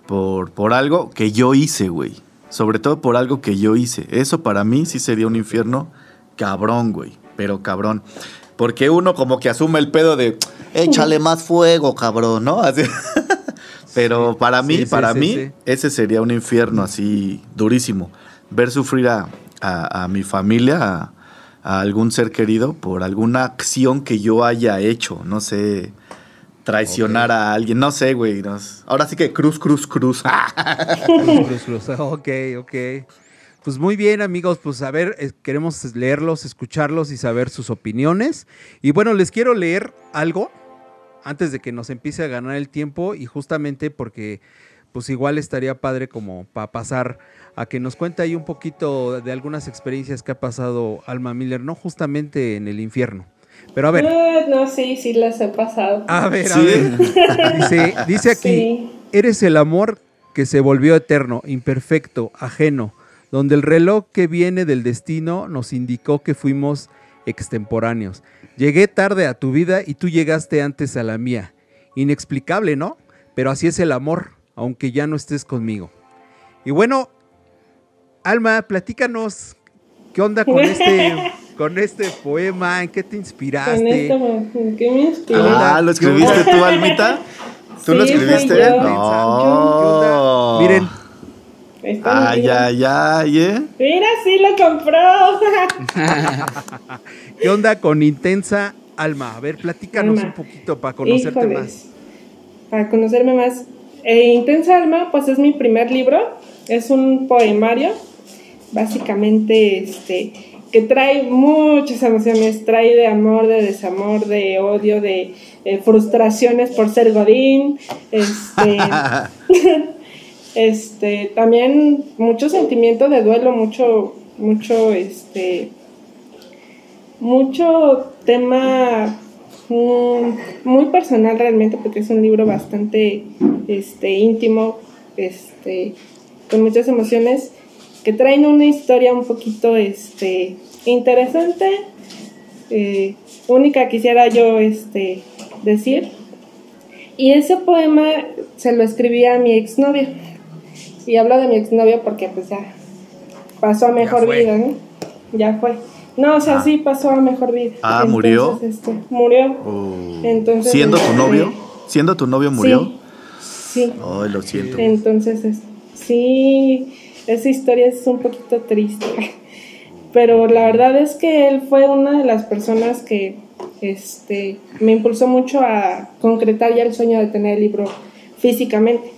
por, por algo que yo hice, güey. Sobre todo por algo que yo hice. Eso para mí sí sería un infierno cabrón, güey. Pero cabrón. Porque uno como que asume el pedo de, échale más fuego, cabrón, ¿no? Así. Pero para mí, Sí, sí, para sí, mí, ese sería un infierno así durísimo. Ver sufrir a, a- a mi familia, a, a algún ser querido, por alguna acción que yo haya hecho. No sé, traicionar a alguien. No sé, güey. no Ahora sí que cruz, cruz, cruz. Cruz, cruz, cruz. Ok, ok. Pues muy bien, amigos. Pues a ver, eh, queremos leerlos, escucharlos y saber sus opiniones. Y bueno, les quiero leer algo antes de que nos empiece a ganar el tiempo y justamente porque pues igual estaría padre como para pasar a que nos cuente ahí un poquito de algunas experiencias que ha pasado Alma Miller, no justamente en el infierno. Pero a ver, Ah, no, sí, sí las he pasado. a ver, a ¿Sí? ver. Dice, dice aquí, Sí. eres el amor que se volvió eterno, imperfecto, ajeno, donde el reloj que viene del destino nos indicó que fuimos extemporáneos. Llegué tarde a tu vida y tú llegaste antes a la mía. Inexplicable, ¿no? Pero así es el amor, aunque ya no estés conmigo. Y bueno, Alma, platícanos, ¿qué onda con este, con este poema? ¿En qué te Con inspiraste? esto, me- ¿qué me inspiró? Ah, ¿lo escribiste tú, Almita? ¿Tú lo Sí, fui escribiste? yo. No. Miren, Está Ay, ay, ay, ¿eh? Mira, sí lo compró. ¿Qué onda con Intensa Alma? A ver, platícanos Alma. un poquito para conocerte Híjoles. más. Para conocerme más. Eh, Intensa Alma, pues es mi primer libro. Es un poemario, básicamente, este, que trae muchas emociones. Trae de amor, de desamor, de odio, de eh, frustraciones por ser Godín. Este, este, también mucho sentimiento de duelo, mucho, mucho, este, mucho tema mm, muy personal realmente porque es un libro bastante este íntimo este con muchas emociones que traen una historia un poquito este interesante eh, única quisiera yo este decir. Y ese poema se lo escribí a mi exnovia y hablo de mi exnovia porque pues ya pasó a mejor vida ¿no? ya fue no o sea Ah. sí pasó a mejor vida Ah, ¿murió? Este, murió Oh. Entonces, ¿Siendo tu este, novio? ¿Siendo tu novio murió? sí Ay, lo siento. entonces, es- sí, esa historia es un poquito triste. Pero la verdad es que él fue una de las personas que este, me impulsó mucho a concretar ya el sueño de tener el libro físicamente.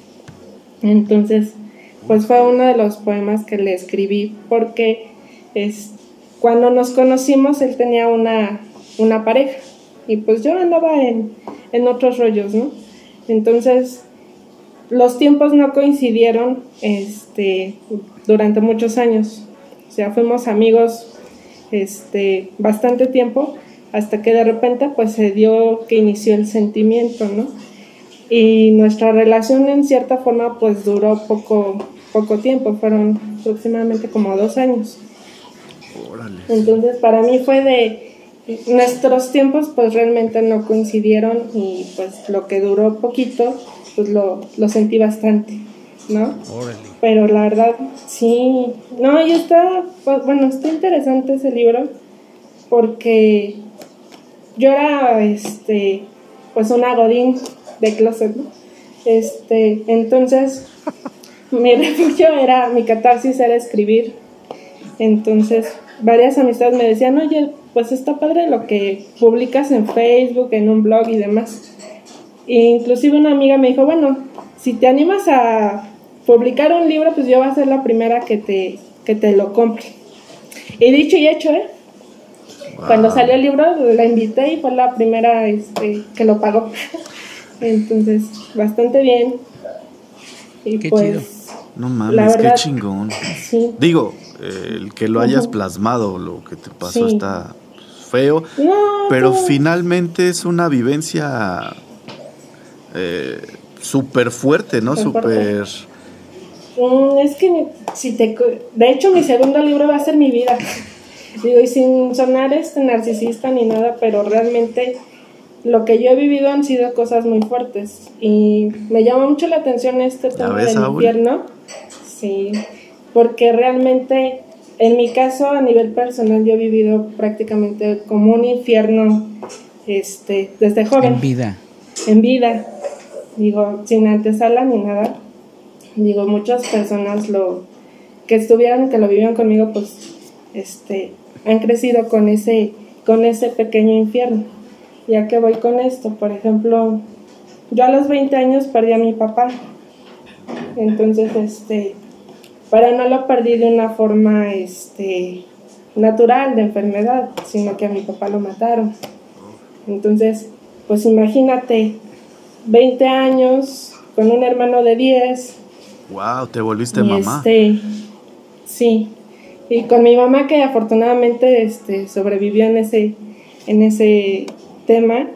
Entonces, pues fue uno de los poemas que le escribí porque es, cuando nos conocimos él tenía una, una pareja y pues yo andaba en, en otros rollos, ¿no? Entonces, los tiempos no coincidieron este, durante muchos años. O sea, fuimos amigos este, bastante tiempo hasta que de repente pues se dio que inició el sentimiento, ¿no? Y nuestra relación en cierta forma pues duró poco, poco tiempo, fueron aproximadamente como dos años. Órale. Entonces para mí fue de nuestros tiempos pues realmente no coincidieron y pues lo que duró poquito pues lo, lo sentí bastante, ¿no? Órale. Pero la verdad sí, no, y está, pues, bueno, está interesante ese libro porque yo era este pues una godín de closet, ¿no? Este, entonces mi refugio era, mi catarsis era escribir. Entonces, varias amistades me decían, oye, pues está padre lo que publicas en Facebook, en un blog y demás. E inclusive una amiga me dijo, bueno, si te animas a publicar un libro, pues yo voy a ser la primera que te, que te lo compre. Y dicho y hecho, ¿eh? Cuando salió el libro, la invité y fue la primera este, que lo pagó. Entonces, bastante bien. Y Qué pues, chido. No La mames, qué chingón. sí. Digo, eh, el que lo hayas plasmado, lo que te pasó Sí. está feo, No, pero todo- finalmente es una vivencia eh, súper fuerte, ¿no? Súper... Mm, es que si te... De hecho, mi segundo libro va a ser mi vida. Digo, y sin sonar este narcisista ni nada, pero realmente lo que yo he vivido han sido cosas muy fuertes. Y me llama mucho la atención este tema del infierno. Sí, porque realmente, en mi caso, a nivel personal, yo he vivido prácticamente como un infierno este, desde joven. En vida. En vida. Digo, sin antesala ni nada. Digo, muchas personas lo que estuvieron, que lo vivieron conmigo, pues, este, han crecido con ese, con ese pequeño infierno. Ya que voy con esto, por ejemplo, yo a los 20 años perdí a mi papá. Entonces, este, pero no lo perdí de una forma, este, natural de enfermedad, sino que a mi papá lo mataron. Entonces, pues imagínate, 20 años con un hermano de 10. Wow, te volviste mamá. Este, sí, y con mi mamá que afortunadamente este, sobrevivió en ese, en ese tema,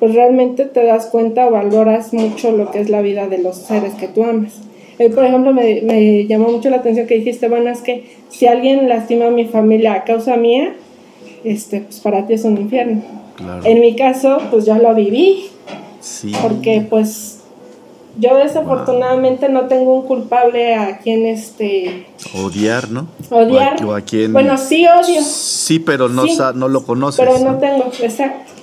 pues realmente te das cuenta o valoras mucho lo que es la vida de los seres que tú amas. Eh, por ejemplo, me, me, llamó mucho la atención que dijiste, bueno, es que si alguien lastima a mi familia a causa mía, este, pues para ti es un infierno. En mi caso, pues yo lo viví. Sí. Porque pues yo desafortunadamente no tengo un culpable a quien este odiar, ¿no? Odiar. O a, quien Bueno, sí odio. Sí, pero no no lo conoces. Pero no, tengo, exacto.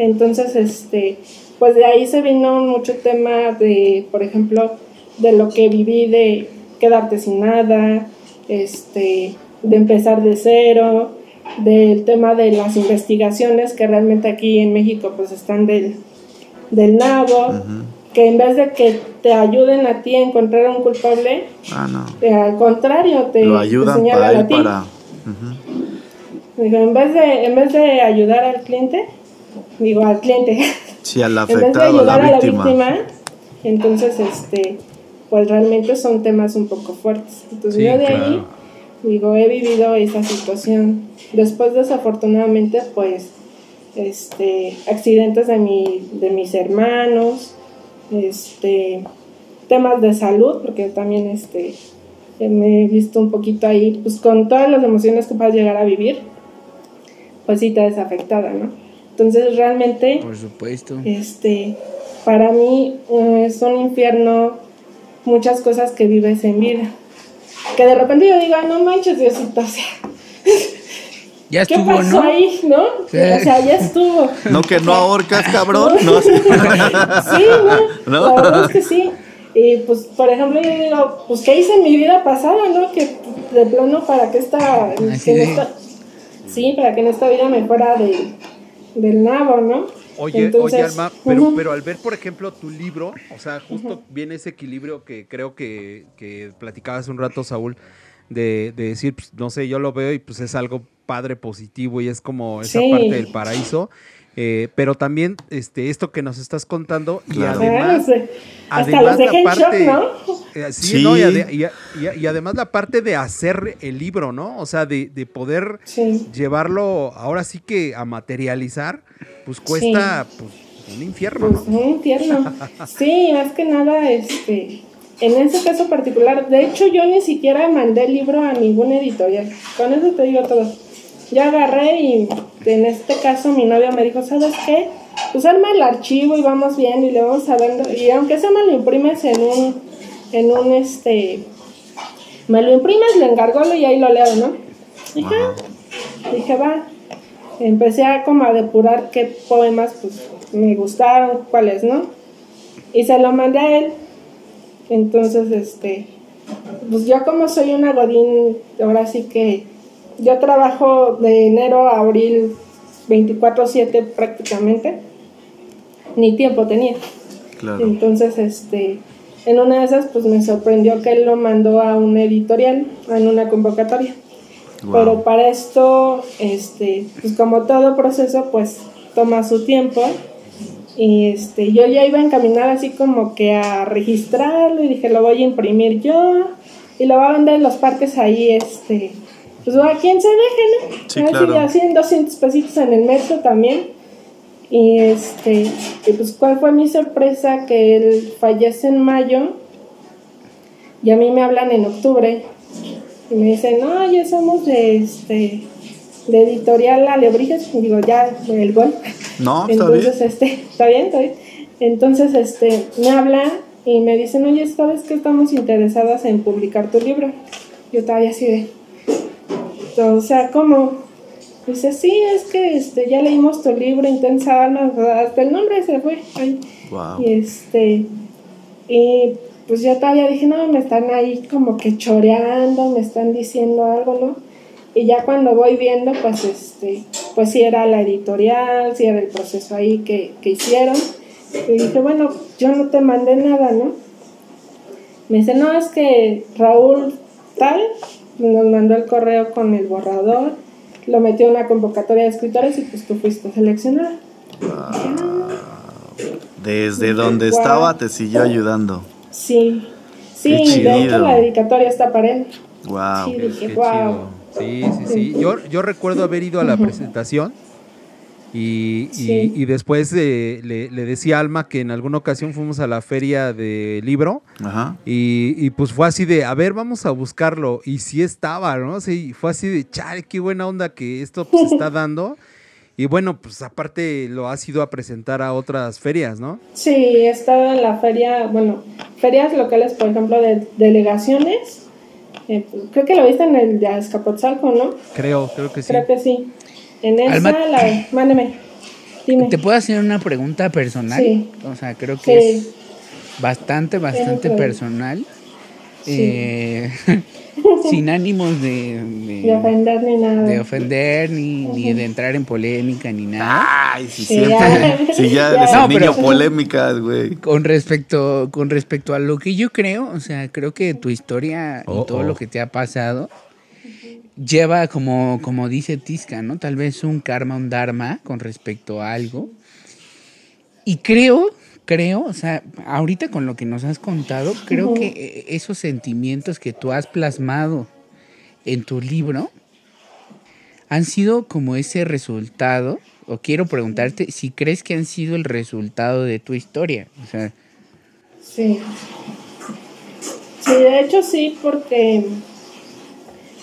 Entonces, este, pues de ahí se vino mucho tema de, por ejemplo, de lo que viví de quedarte sin nada, este, de empezar de cero, del tema de las investigaciones que realmente aquí en México pues están del, del nabo que en vez de que te ayuden a ti a encontrar un culpable, ah, no. Eh, al contrario, te, Lo ayudan para a ti. digo, en, vez de, en vez de ayudar al cliente, digo al cliente, sí, al afectado, en vez de ayudar a la, víctima. entonces, este, pues realmente son temas un poco fuertes. Entonces yo de ahí, digo, he vivido esa situación. Después, desafortunadamente, pues, este, accidentes de, mi, de mis hermanos, este, temas de salud, porque también este, me he visto un poquito ahí, pues con todas las emociones que puedas llegar a vivir, pues sí te desafectada, ¿no? Entonces realmente, por supuesto, este, para mí eh, es un infierno muchas cosas que vives en vida. Que de repente yo digo, no manches, Diosito, o sea, ya estuvo, ¿Qué pasó ahí, no? O sea, ya estuvo. No, que no ahorcas, cabrón. No. sí, no, ¿No? La verdad es que sí. Y pues, por ejemplo, yo digo, pues, ¿qué hice en mi vida pasada, no? Que de plano, para que esta. sí, para que en esta vida me fuera de, del nabo, ¿no? Oye, oye, Alma, pero, pero al ver, por ejemplo, tu libro, o sea, justo viene ese equilibrio que creo que, que platicabas un rato, Saúl, de, de decir, pues, no sé, yo lo veo y pues es algo padre positivo y es como esa parte del paraíso. Eh, pero también este esto que nos estás contando y además, además la parte eh, sí, ¿no? y, además la parte de hacer el libro no o sea de, poder llevarlo ahora sí que a materializar pues cuesta pues, un infierno pues, un infierno. Sí más que nada este en ese caso particular de hecho yo ni siquiera mandé el libro a ningún editorial. Con eso te digo todo ya agarré y en este caso mi novia me dijo, ¿sabes qué? Pues arma el archivo y vamos bien y le vamos a ver, y aunque sea me lo imprimes en un, en un este, me lo imprimes, le encargó y ahí lo leo, ¿no? Dije, dije, va. Empecé a como a depurar qué poemas pues me gustaron, cuáles no. Y se lo mandé a él. Entonces, este, pues yo como soy una godín, ahora sí que yo trabajo de enero a abril 24/7 prácticamente. Ni tiempo tenía. Entonces, este, en una de esas, pues me sorprendió que él lo mandó a un editorial, en una convocatoria. Pero para esto, este, pues como todo proceso, pues toma su tiempo. Y este, yo ya iba a encaminar así como que a registrarlo y dije, lo voy a imprimir yo y lo voy a vender en los parques ahí, este, pues a quien se deje, ¿no? Sí, claro. Así en 200 pesitos en el metro también. Y este, y pues cuál fue mi sorpresa que él fallece en mayo y a mí me hablan en octubre y me dicen, no, ya somos de este de editorial Alebrijes, digo ya el gol. No, está Entonces, bien. este, está bien, está bien. Entonces, este, me hablan y me dicen, oye, ¿sabes que estamos interesadas en publicar tu libro? Yo todavía así de, o sea, ¿cómo? Dice, sí, es que este, ya leímos tu libro, Intensa Alma, hasta el nombre se fue. Ay. Wow. Y este, y pues yo todavía dije, no, me están ahí como que choreando, me están diciendo algo, ¿no? Y ya cuando voy viendo, pues este, pues sí era la editorial, sí era el proceso ahí que, que hicieron. Y dije, bueno, yo no te mandé nada, ¿no? Me dice, no, es que Raúl tal nos mandó el correo con el borrador, lo metió en una convocatoria de escritores y pues tú fuiste seleccionada. Desde donde Wow. estaba te siguió ayudando. Sí, sí, y de hecho la dedicatoria está para él. Wow. Sí, dije, Qué wow. chido. Sí, sí, sí. Yo, yo recuerdo haber ido a la presentación y, y- Sí. y después eh, le, le decía a Alma que en alguna ocasión fuimos a la feria de libro Ajá. y, y pues fue así de, a ver, vamos a buscarlo. Y sí estaba, ¿no? Sí, fue así de, chale, qué buena onda que esto pues, se está dando. Y bueno, pues aparte lo has ido a presentar a otras ferias, ¿no? Sí, he estado en la feria, bueno, ferias locales, por ejemplo, de delegaciones. Eh, creo que lo viste en el de Azcapotzalco, ¿no? Creo, creo que sí. Creo que sí. En esa, Alma- la, mándeme. Dime. ¿Te puedo hacer una pregunta personal? Sí. O sea, creo que Sí. es bastante, bastante problema. personal. Sí. Eh, sin ánimos de, de, De ofender ni nada. de ofender, ni, ni de entrar en polémica, ni nada. Ay, si Sí, siempre. ya. Si ya Ya. eres No, niño pero- polémicas, güey. Con respecto, con respecto a lo que yo creo, o sea, creo que tu historia Oh, y todo oh. lo que te ha pasado lleva como, como dice Tisca, ¿no? Tal vez un karma, un dharma con respecto a algo. Y creo, creo, o sea, ahorita con lo que nos has contado, creo que esos sentimientos que tú has plasmado en tu libro han sido como ese resultado, o quiero preguntarte si crees que han sido el resultado de tu historia. O sea, Sí. Sí, de hecho sí, porque,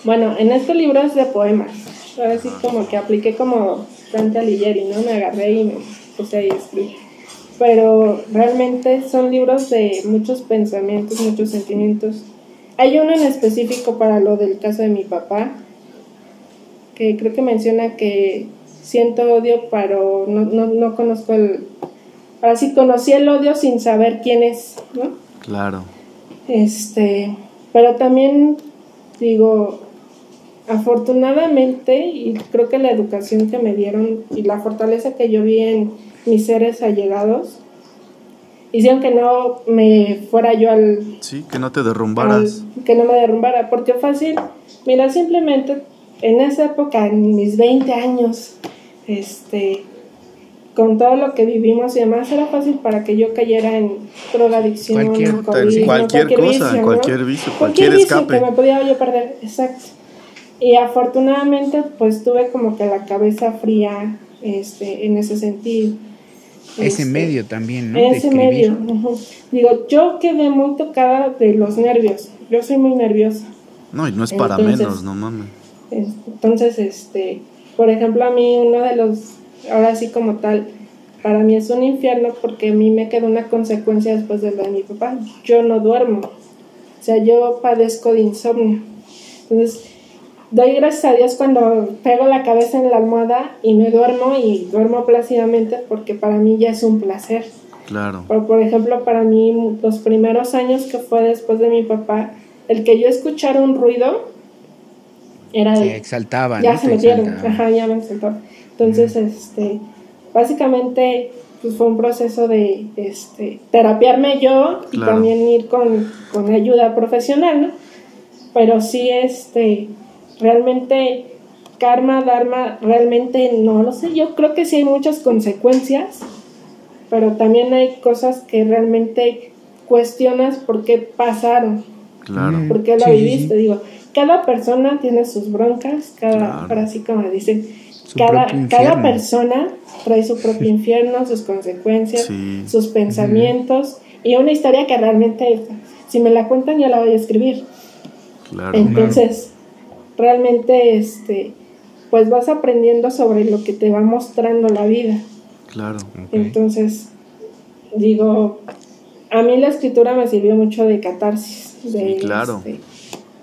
bueno, en este libro es de poemas. Ahora sí como que apliqué como Dante Alighieri, ¿no? Me agarré y me puse ahí a escribir. Pero realmente son libros de muchos pensamientos, muchos sentimientos. Hay uno en específico para lo del caso de mi papá, que creo que menciona que siento odio, pero no, no, no conozco el... Ahora sí conocí el odio sin saber quién es, ¿no? Claro. Este, pero también digo, afortunadamente, y creo que la educación que me dieron y la fortaleza que yo vi en mis seres allegados, hicieron que no me fuera yo al, Sí, que no te derrumbaras. al- que no me derrumbara, porque fácil, mira, simplemente en esa época, en mis 20 años, este, con todo lo que vivimos y demás, era fácil para que yo cayera en drogadicción, Cualquier- alcoholismo, cualquier cosa, vicio, ¿no? cualquier vicio, Cualquier cualquier vicio escape. que me podía yo perder, exacto. Y afortunadamente, pues tuve como que la cabeza fría este, en ese sentido. ese Este, medio también, ¿no? ese medio. Digo, yo quedé muy tocada de los nervios. Yo soy muy nerviosa. No, y no es para Entonces- menos, no mames. Entonces, este, por ejemplo, a mí uno de los, ahora sí como tal, para mí es un infierno porque a mí me quedó una consecuencia después de lo de mi papá. Yo no duermo. O sea, yo padezco de insomnio. Entonces, doy gracias a Dios cuando pego la cabeza en la almohada y me duermo y duermo plácidamente porque para mí ya es un placer. Claro. Pero, por ejemplo, para mí, los primeros años que fue después de mi papá, el que yo escuchara un ruido era Se de exaltaba, ya ¿no? se metieron, exaltaba. ajá, ya me exaltaba. Entonces, este, básicamente, pues fue un proceso de, este, terapiarme yo y Claro. también ir con, con ayuda profesional, ¿no? Pero sí, este, realmente, karma, dharma, realmente no lo sé. Yo creo que sí hay muchas consecuencias, pero también hay cosas que realmente cuestionas por qué pasaron. Claro. Mm. ¿Por qué lo Sí, sí, viviste? sí. Digo, cada persona tiene sus broncas, cada, Claro. ahora sí como dicen, cada, cada persona trae su propio infierno, sus consecuencias, sus pensamientos y una historia que realmente, si me la cuentan, ya la voy a escribir. Entonces, realmente, este, pues vas aprendiendo sobre lo que te va mostrando la vida. Claro. Entonces, digo, a mí la escritura me sirvió mucho de catarsis. De, claro. Este,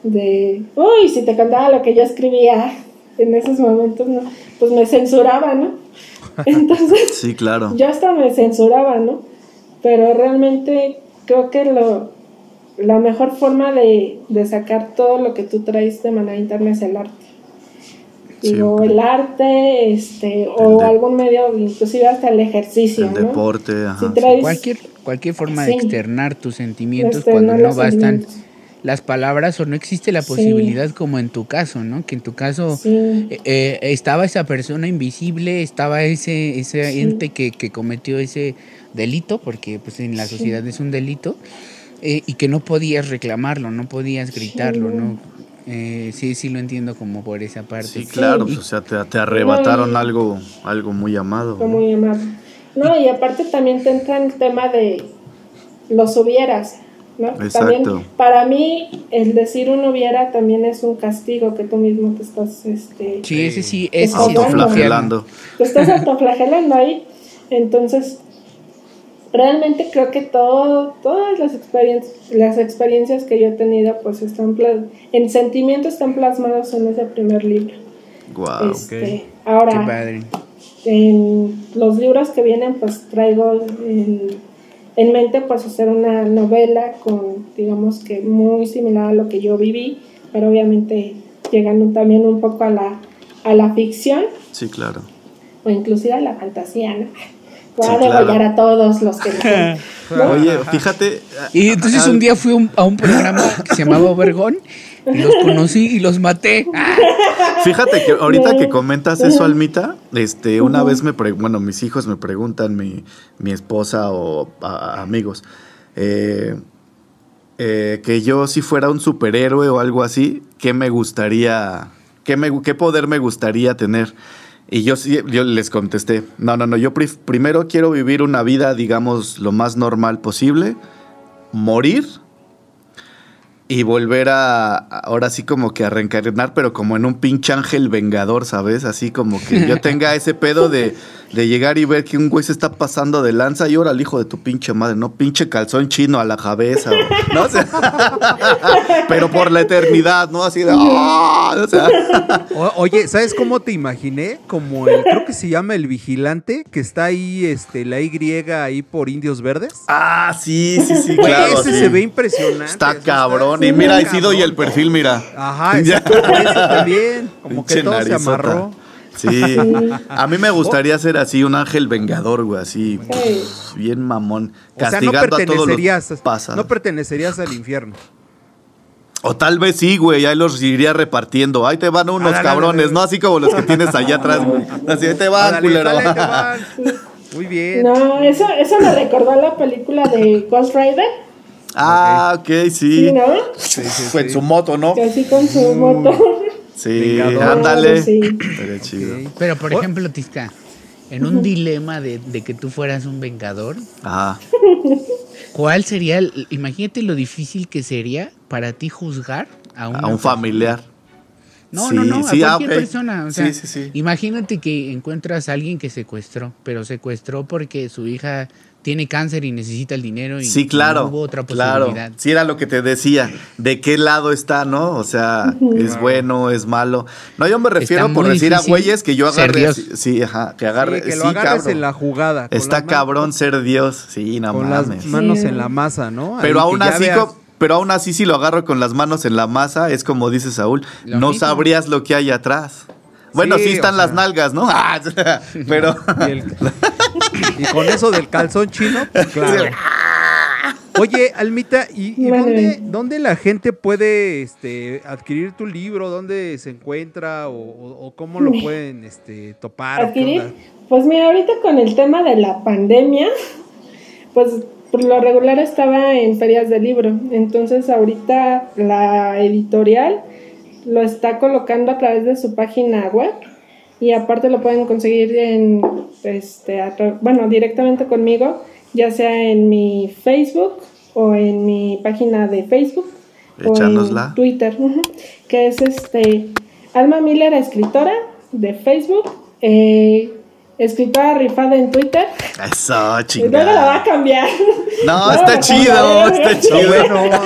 de, uy, si te contaba lo que yo escribía en esos momentos, ¿no? pues me censuraba, ¿no? Entonces, sí, claro. yo hasta me censuraba, ¿no? Pero realmente creo que lo, la mejor forma de, sacar todo lo que tú traes de manera interna es el arte. Digo, el arte, este, o algún medio, inclusive hasta el ejercicio. El deporte, ajá. cualquier, cualquier forma de externar tus sentimientos cuando no bastan las palabras o no existe la posibilidad como en tu caso, ¿no? Que en tu caso eh, eh, estaba esa persona invisible, estaba ese, ese ente que, que, cometió ese delito, porque pues en la sociedad es un delito, eh, y que no podías reclamarlo, no podías gritarlo, ¿no? sí, sí lo entiendo como por esa parte. Sí, claro, pues, o sea, te, te arrebataron algo, algo muy amado. Muy amado. No, y aparte también te entra el tema de los hubieras. ¿no? También, para mí, el decir uno hubiera también es un castigo que tú mismo te estás. Este, sí, ese sí, es autoflagelando. Te estás autoflagelando ahí. Entonces, realmente creo que todo, todas las experiencias, las experiencias que yo he tenido, pues están en sentimientos están plasmados en ese primer libro. Wow, este, Ahora, en los libros que vienen, pues traigo en en mente pues hacer una novela con, digamos que muy similar a lo que yo viví, pero obviamente llegando también un poco a la, a la ficción. Sí, claro. O inclusive a la fantasía, ¿no? Voy a degollar a todos los que... Oye, fíjate... Y entonces un día fui a un programa que se llamaba Obergón los conocí y los maté. Fíjate que ahorita que comentas eso, Almita, este, una vez me bueno, mis hijos me preguntan, mi, mi esposa o amigos, eh, eh, que yo si fuera un superhéroe o algo así, ¿qué me gustaría, qué, me, qué poder me gustaría tener? Y yo, yo les contesté, no, no, no, yo primero quiero vivir una vida, digamos, lo más normal posible, morir y volver a, ahora sí como que a reencarnar, pero como en un pinche ángel vengador, ¿sabes? Así como que yo tenga ese pedo de, de llegar y ver que un güey se está pasando de lanza y ahora el hijo de tu pinche madre, ¿no? Pinche calzón chino a la cabeza, ¿no? pero por la eternidad, ¿no? Así de... ¡ah! oye, ¿sabes cómo te imaginé? Como el, creo que se llama El Vigilante, que está ahí, este, la Y ahí por Indios Verdes. Ah, sí, sí, sí, claro. Ese se ve impresionante. Está cabrón y mira, ahí sí doy el perfil, mira. Ajá, exacto, eso también. Como que todo se amarró. Sí. A mí me gustaría ser así, un ángel vengador, güey, así. bien mamón. Castigando a todos los No pertenecerías al infierno. O tal vez sí, güey, ahí los iría repartiendo. Ahí te van unos cabrones, ¿no? Así como los que tienes allá atrás, güey. Así, ahí te van, culero. Muy bien. No, eso, eso me recordó a la película de Ghost Rider. Ah, ok, sí. Sí, ¿no? Sí, sí, su moto, ¿no? Así con su moto. Sí, ándale. Sí. chido. Pero, por ejemplo, Tisca, en un dilema de, que tú fueras un vengador, Ajá. ¿cuál sería, imagínate lo difícil que sería para ti juzgar a, a un familiar? No, no, no, a ah, cualquier persona. O sea, imagínate que encuentras a alguien que secuestró, pero secuestró porque su hija tiene cáncer y necesita el dinero y sí, claro, no hubo otra posibilidad. Claro. Sí, era lo que te decía, de qué lado está, ¿no? O sea, es bueno, es malo. No, yo me refiero por decir a güeyes que yo agarre, sí, ajá, que agarre, sí, que lo agarres en la jugada. Está cabrón ser Dios, sí, nada con las manos en la masa, ¿no? Pero aún así, pero aún así si lo agarro con las manos en la masa, es como dice Saúl, no sabrías lo que hay atrás. Bueno, sí, están las nalgas, ¿no? pero. Y, con eso del calzón chino, pues, claro. Oye, Almita, ¿y, dónde, la gente puede este, adquirir tu libro? ¿Dónde se encuentra o, cómo lo pueden este, topar? ¿Adquirir? Pues mira, ahorita con el tema de la pandemia, pues por lo regular estaba en ferias de libro. Entonces ahorita la editorial lo está colocando a través de su página web y aparte lo pueden conseguir en, este, bueno, directamente conmigo, ya sea en mi Facebook o en mi página de Facebook o en Twitter, que es este Alma Miller, escritora de Facebook. Eh, escritora rifada en Twitter. Eso, chingada. Luego la va a cambiar. No, está chido, está chido. Bueno.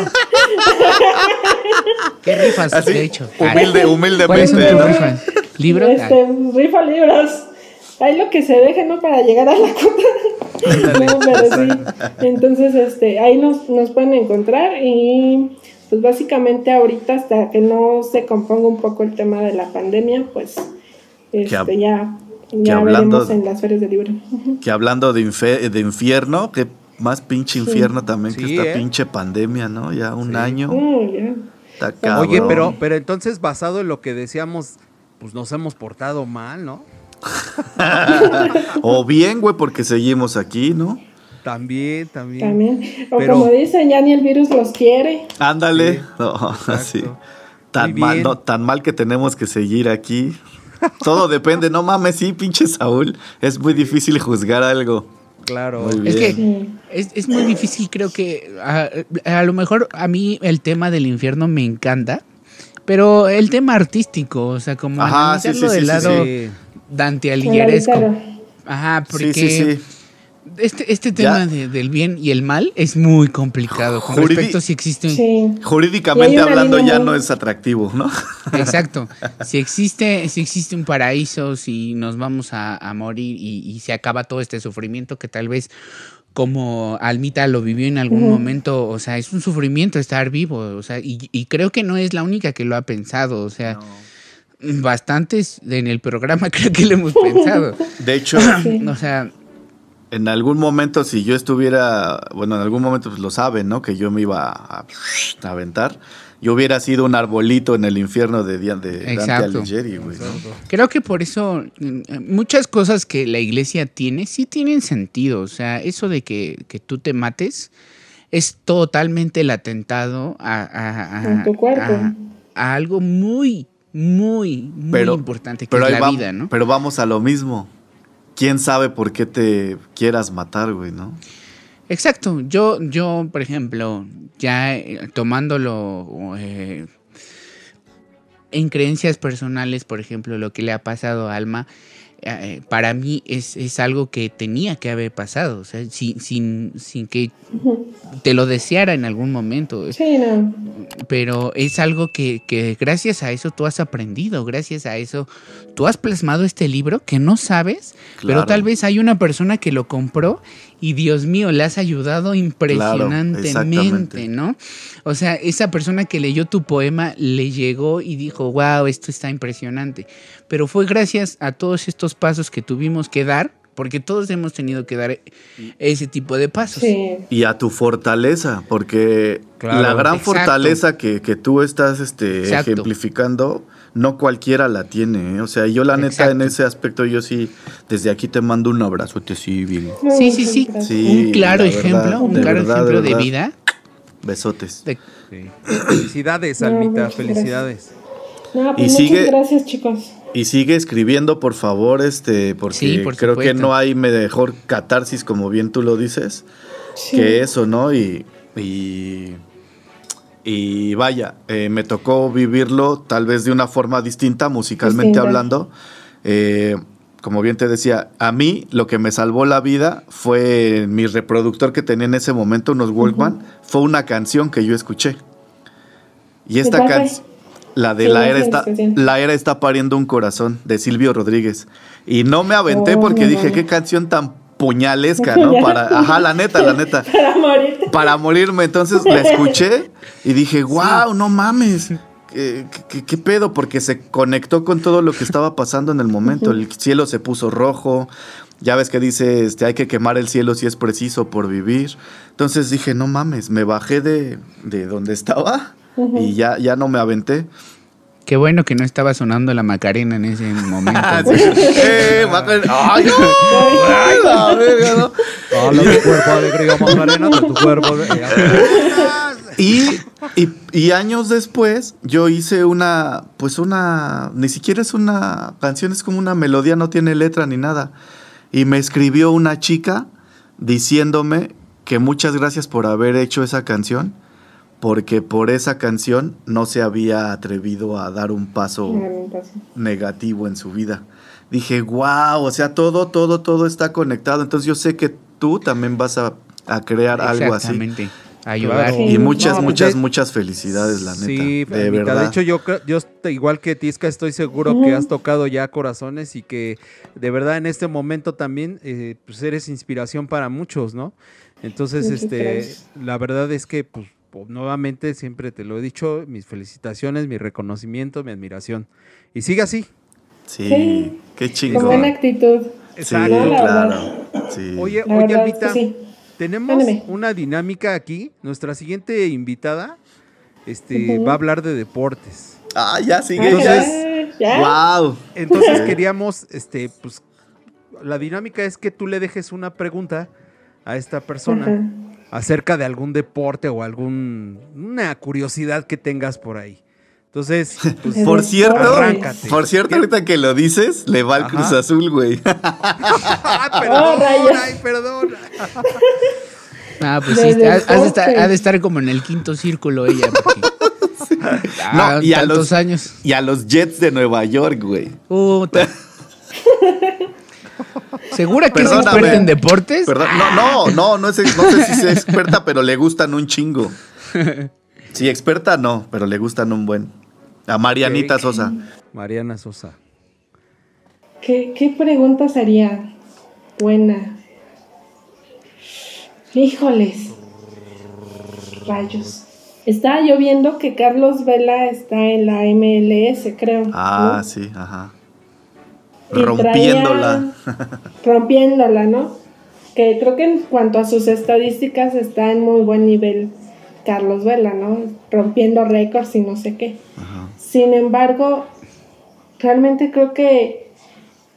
¿Qué rifas, Así, de hecho? Humilde, humildemente. ¿Cuáles son tus rifas? ¿Libros? Este, rifa libros. Hay lo que se deje, ¿no? Para llegar a la cuota. no, pero sí. Entonces, este, ahí nos, nos pueden encontrar y pues básicamente ahorita hasta que no se componga un poco el tema de la pandemia, pues este, ya ya hablando, veremos en las ferias de libro. Que hablando de, de infierno, que más pinche infierno también que esta ¿eh? pinche pandemia, ¿no? Ya un año. Oye, pero, pero entonces basado en lo que decíamos, pues nos hemos portado mal, ¿no? o bien, güey, porque seguimos aquí, ¿no? También, también. También. O como dicen, ya ni el virus los quiere. Ándale. Tan mal, no, tan mal que tenemos que seguir aquí. Todo depende, no mames, sí, pinche Saúl. Es muy difícil juzgar algo. Claro. Es que es, muy difícil, creo que a, lo mejor a mí el tema del infierno me encanta, pero el tema artístico, o sea, como Ajá, del lado Dante Alighieriesco. Ajá, porque este, este tema del bien y el mal es muy complicado. Con respecto si existe. Jurídicamente hablando, ya no es atractivo, ¿no? Exacto. Si existe, si existe un paraíso, si nos vamos a, morir y, se acaba todo este sufrimiento que tal vez como Almita lo vivió en algún momento, o sea, es un sufrimiento estar vivo, o sea, y, creo que no es la única que lo ha pensado, o sea. Bastantes en el programa creo que lo hemos pensado. De hecho, o sea, en algún momento, si yo estuviera, bueno, en algún momento pues, lo saben, ¿no? Que yo me iba a, aventar. Yo hubiera sido un arbolito en el infierno de, de Dante Alighieri, güey. Creo que por eso mm, muchas cosas que la iglesia tiene sí tienen sentido. O sea, eso de que, tú te mates es totalmente el atentado a, a, algo muy, muy, muy importante que es la vida, ¿no? Pero vamos a lo mismo quién sabe por qué te quieras matar, güey, ¿no? Exacto. Yo, yo, por ejemplo, ya eh, tomándolo eh, en creencias personales, por ejemplo, lo que le ha pasado a Alma, eh, para mí es, algo que tenía que haber pasado, o sea, sin, sin, sin que te lo deseara en algún momento. Sí, no. Pero es algo que, que, gracias a eso tú has aprendido, gracias a eso tú has plasmado este libro que no sabes, pero tal vez hay una persona que lo compró y Dios mío, le has ayudado impresionantemente, ¿no? O sea, esa persona que leyó tu poema le llegó y dijo, wow, esto está impresionante. Pero fue gracias a todos estos pasos que tuvimos que dar, porque todos hemos tenido que dar ese tipo de pasos. Y a tu fortaleza, porque la gran fortaleza que, tú estás este, ejemplificando no cualquiera la tiene. ¿eh? O sea, yo la neta en ese aspecto, yo sí, desde aquí te mando un abrazote, sí, bien. Sí, sí, sí. un claro ejemplo, un claro ejemplo de, vida. Besotes. Felicidades, Almita, felicidades. No, pues y sigue, gracias, chicos. Y sigue escribiendo, por favor, este, porque creo que no hay mejor catarsis, como bien tú lo dices, que eso, ¿no? Y, y y vaya, eh, me tocó vivirlo tal vez de una forma distinta, musicalmente hablando. Eh, como bien te decía, a mí lo que me salvó la vida fue mi reproductor que tenía en ese momento, unos Walkman, fue una canción que yo escuché. Y esta canción, la de la, era está, la era está pariendo un corazón, de Silvio Rodríguez. Y no me aventé oh, porque dije, qué canción tan puñalesca, ¿no? Para, ajá, la neta, la neta. Para morir. Para morirme. Entonces la escuché y dije, wow, no mames. ¿Qué, ¿Qué, pedo? Porque se conectó con todo lo que estaba pasando en el momento. El cielo se puso rojo. Ya ves que dice, este, hay que quemar el cielo si es preciso por vivir. Entonces dije, no mames, me bajé de, de donde estaba y ya, ya no me aventé. Qué bueno que no estaba sonando la Macarena en ese momento. eh, Macarena. Ay, no. Ay, la verga, ¿no? tu cuerpo alegría, Macarena, tu cuerpo. Y, Y, años después yo hice una, pues una, ni siquiera es una canción, es como una melodía, no tiene letra ni nada. Y me escribió una chica diciéndome que muchas gracias por haber hecho esa canción, porque por esa canción no se había atrevido a dar un paso, negativo en su vida. Dije, wow, o sea, todo, todo, todo está conectado. Entonces yo sé que tú también vas a, a crear algo así ayudar. Y muchas, muchas, muchas felicidades, la neta. Sí, de verdad. De hecho, yo, yo igual que Tisca, estoy seguro que has tocado ya corazones y que de verdad en este momento también eh, pues eres inspiración para muchos, ¿no? Entonces, este, la verdad es que, pues, nuevamente siempre te lo he dicho, mis felicitaciones, mi reconocimiento, mi admiración. Y sigue así. Sí, qué chingón. Con buena actitud. Sí, claro. Oye, oye, Alvita, tenemos una dinámica aquí. Nuestra siguiente invitada este, va a hablar de deportes. Ah, ya sigue. Entonces, wow. Entonces queríamos, este, pues, la dinámica es que tú le dejes una pregunta a esta persona acerca de algún deporte o alguna curiosidad que tengas por ahí. Entonces, pues, por cierto, por cierto, ahorita que lo dices, le va al Cruz Azul, güey. Ah, perdón, ay, perdón. Ah, pues sí, ha, de estar, como en el quinto círculo ella. no, y a los años. Y a los Jets de Nueva York, güey. Puta. ¿Segura que es experta en deportes? Perdón, no, no, no, no, sé si es experta, pero le gustan un chingo. Sí, experta no, pero le gustan un buen. A Marianita Sosa. Mariana Sosa. ¿Qué, qué pregunta sería buena? Híjoles. Rayos. Está lloviendo que Carlos Vela está en la MLS, creo. Ah, sí, ajá. Rompiéndola. rompiéndola, ¿no? Que creo que en cuanto a sus estadísticas está en muy buen nivel Carlos Vela, ¿no? Rompiendo récords y no sé qué. Sin embargo, realmente creo que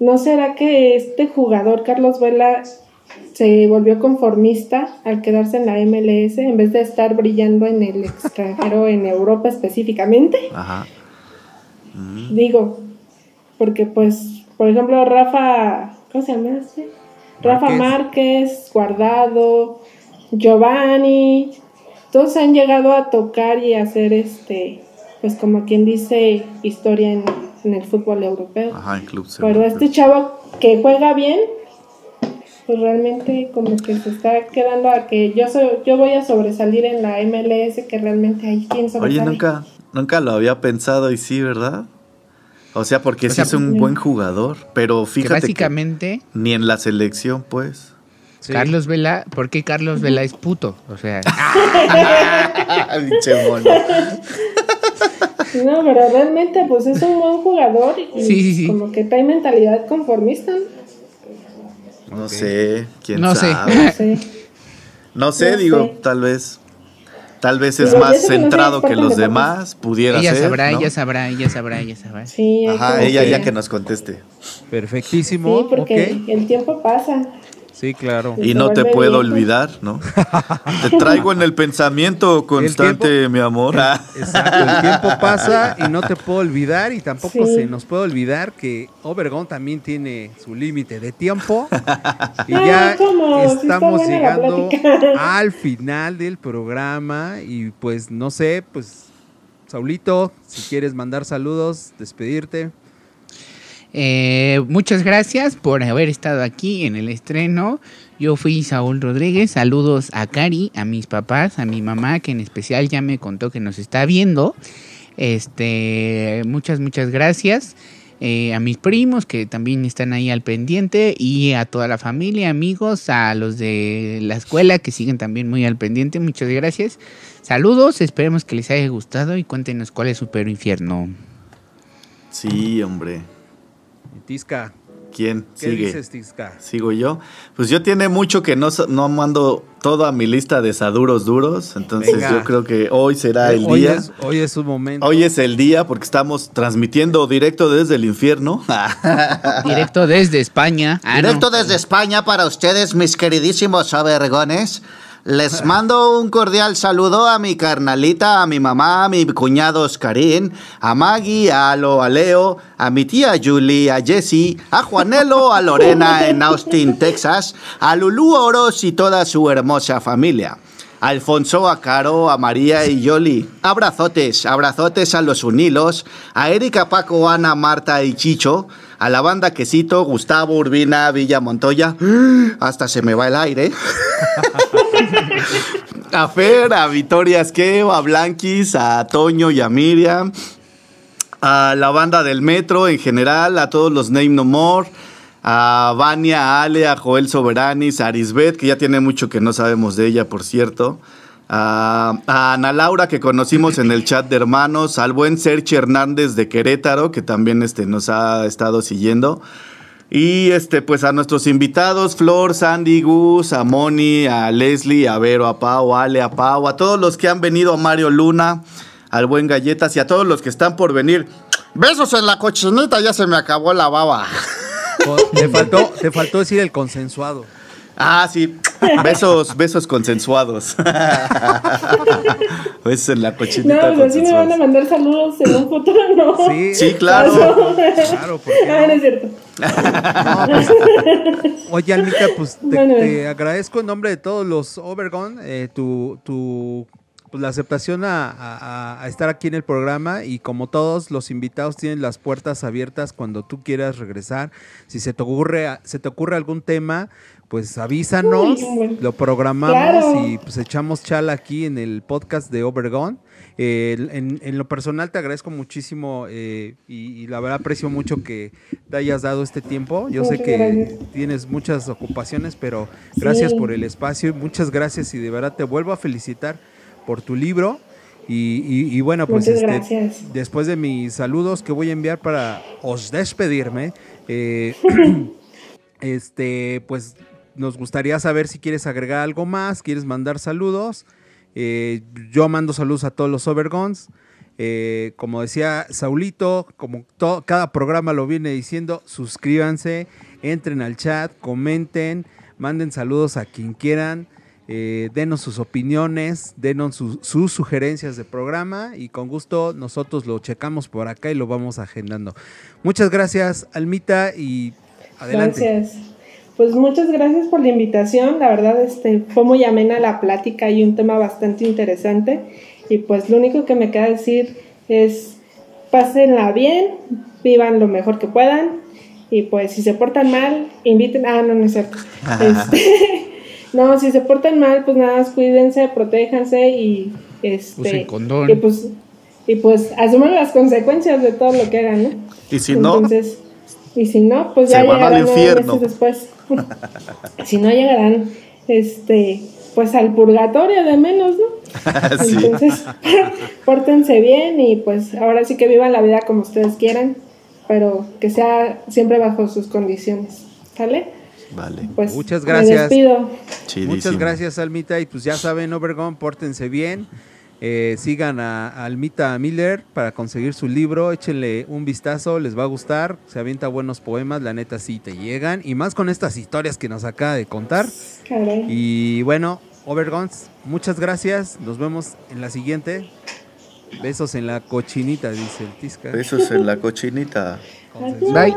no será que este jugador, Carlos Vela, se volvió conformista al quedarse en la MLS en vez de estar brillando en el extranjero, en Europa específicamente. Ajá. Mm. Digo, porque pues, por ejemplo, Rafa, ¿cómo se llama este? Rafa Márquez, Guardado, Giovanni, todos han llegado a tocar y hacer este, pues como quien dice, historia en, el fútbol europeo. Ajá, en club Pero este chavo que juega bien, pues realmente como que se está quedando a que yo soy, yo voy a sobresalir en la MLS que realmente hay quien sobresale. Oye, nunca, nunca lo había pensado y sí, ¿verdad? O sea, porque sí es un buen jugador, pero fíjate básicamente ni en la selección, pues. Carlos Vela, ¿por qué Carlos Vela es puto? O sea. No, pero realmente, pues es un buen jugador y como que trae mentalidad conformista. No sé, quién no sabe. No sé. No sé, digo, tal vez. Tal vez es más centrado que los demás, pudiera ella ser. Sabrá, Ella sabrá, ella sabrá, ella sabrá. Sí, Ajá, ella ya que nos conteste. Perfectísimo. Sí, porque el tiempo pasa. Sí, claro. Y no te puedo olvidar, ¿no? te traigo en el pensamiento constante, mi amor. Exacto, el tiempo pasa y no te puedo olvidar y tampoco se nos puede olvidar que Obergón también tiene su límite de tiempo. Y ya estamos llegando al final del programa y pues no sé, pues Saulito, si quieres mandar saludos, despedirte. Eh, muchas gracias por haber estado aquí en el estreno. Yo fui Saúl Rodríguez. Saludos a Cari, a mis papás, a mi mamá, que en especial ya me contó que nos está viendo. Este, muchas, muchas gracias. Eh, a mis primos que también están ahí al pendiente y a toda la familia, amigos, a los de la escuela que siguen también muy al pendiente. Muchas gracias. Saludos, esperemos que les haya gustado y cuéntenos cuál es su peor infierno. Sí, hombre. Tisca. ¿Quién ¿Qué sigue? dices, Tisca? Sigo yo. Pues yo tiene mucho que no, no mando toda mi lista de saduros duros, entonces yo creo que hoy será el día. hoy es su momento. Hoy es el día porque estamos transmitiendo directo desde el infierno. directo desde España. Ah, directo desde España para ustedes, mis queridísimos avergones. Les mando un cordial saludo a mi carnalita, a mi mamá, a mi cuñado Oscarín, a Maggie, a Alo, a Leo, a mi tía Julie, a Jessie, a Juanelo, a Lorena en Austin, Texas, a Lulú Oros y toda su hermosa familia. A Alfonso, a Caro, a María y Yoli. Abrazotes, abrazotes a los Unilos, a Erika, Paco, Ana, Marta y Chicho, a la banda Quesito, Gustavo, Urbina, Villa Montoya. Hasta se me va el aire. a Fer, a Victoria Esqueo, a Blanquis, a Toño y a Miriam. A la banda del metro en general, a todos los Name No More a Vania, a Ale, a Joel Soberanis, a Arisbet, que ya tiene mucho que no sabemos de ella, por cierto. A, Ana Laura, que conocimos en el chat de hermanos, al buen Sergio Hernández de Querétaro, que también este, nos ha estado siguiendo. Y este, pues a nuestros invitados, Flor, Sandy, Gus, a Moni, a Leslie, a Vero, a Pau, a Ale, a Pau, a todos los que han venido, a Mario Luna, al buen Galletas y a todos los que están por venir. Besos en la cochinita, ya se me acabó la baba. Te faltó, te faltó decir el consensuado. Ah, sí. Besos, besos consensuados. besos en la cochinita. No, pues así me van a mandar saludos en un futuro, ¿no? Sí, sí claro. claro, porque ah, no? es cierto. Pues, oye, Almita, pues te, agradezco en nombre de todos los Overgone eh, tu, tu pues, la aceptación a, estar aquí en el programa y como todos los invitados tienen las puertas abiertas cuando tú quieras regresar. Si se te ocurre, se te ocurre algún tema, pues avísanos, lo programamos y pues echamos chala aquí en el podcast de Overgone. Eh, en, lo personal te agradezco muchísimo eh, y, la verdad aprecio mucho que te hayas dado este tiempo. Yo sé que tienes muchas ocupaciones, pero gracias por el espacio y muchas gracias y de verdad te vuelvo a felicitar por tu libro. Y, bueno, pues este, después de mis saludos que voy a enviar para os despedirme, eh, este, pues nos gustaría saber si quieres agregar algo más, quieres mandar saludos. Eh, yo mando saludos a todos los Overgons. Eh, como decía Saulito, como cada programa lo viene diciendo, suscríbanse, entren al chat, comenten, manden saludos a quien quieran. Eh, denos sus opiniones, denos sus sugerencias de programa y con gusto nosotros lo checamos por acá y lo vamos agendando. Muchas gracias, Almita, y adelante. Gracias. Pues muchas gracias por la invitación. La verdad, este, fue muy amena la plática y un tema bastante interesante. Y pues lo único que me queda decir es pásenla bien, vivan lo mejor que puedan. Y pues si se portan mal, inviten. Ah, no, no es cierto. este, no, si se portan mal, pues nada, cuídense, protéjanse y este y pues y pues asuman las consecuencias de todo lo que hagan, ¿no? Y si no, y si no, pues ya llegarán meses después. si no llegarán este pues al purgatorio de menos, ¿no? Entonces, pórtense bien y pues ahora sí que vivan la vida como ustedes quieran, pero que sea siempre bajo sus condiciones. ¿Sale? Vale. Pues, Muchas gracias. Muchas gracias, Almita. Y pues ya saben, Overgon, pórtense bien. Eh, sigan a, Almita Miller para conseguir su libro. Échenle un vistazo, les va a gustar. Se avienta buenos poemas, la neta sí te llegan. Y más con estas historias que nos acaba de contar. Y bueno, Overgons, muchas gracias. Nos vemos en la siguiente. Besos en la cochinita, dice el Tisca. Besos en la cochinita. Bye.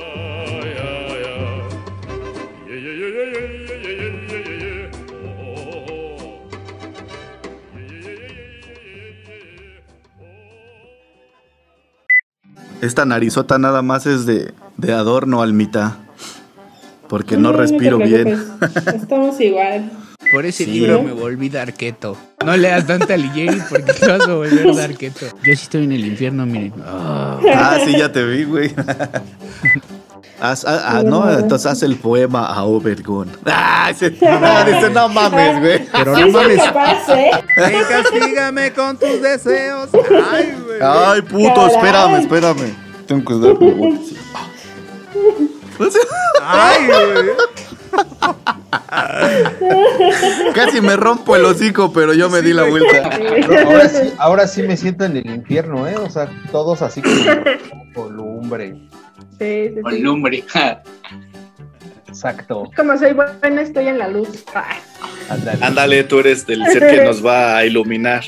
Esta narizota nada más es de, de adorno, Almita. Porque no, respiro bien. Estamos igual. Por ese libro me volví darqueto. No leas tanta Ligieri porque te vas a volver darqueto. Yo sí estoy en el infierno, miren. Ah, sí, ya te vi, güey. Haz, ah, ah, no, entonces haz el poema a Obergon. Ah, dice, no mames, güey. Pero no mames. Capaz, ¿eh? castígame con tus deseos. Ay, güey. Ay, puto, espérame, espérame. Tengo que dar vuelta. Ay, güey. Casi me rompo el hocico, pero yo me di la vuelta. Ahora sí, ahora sí me siento en el infierno, ¿eh? O sea, todos así como columbre. Sí, sí, Con sí. lumbre. Exacto. Como soy buena, estoy en la luz. Ándale. Ándale, tú eres el ser que nos va a iluminar.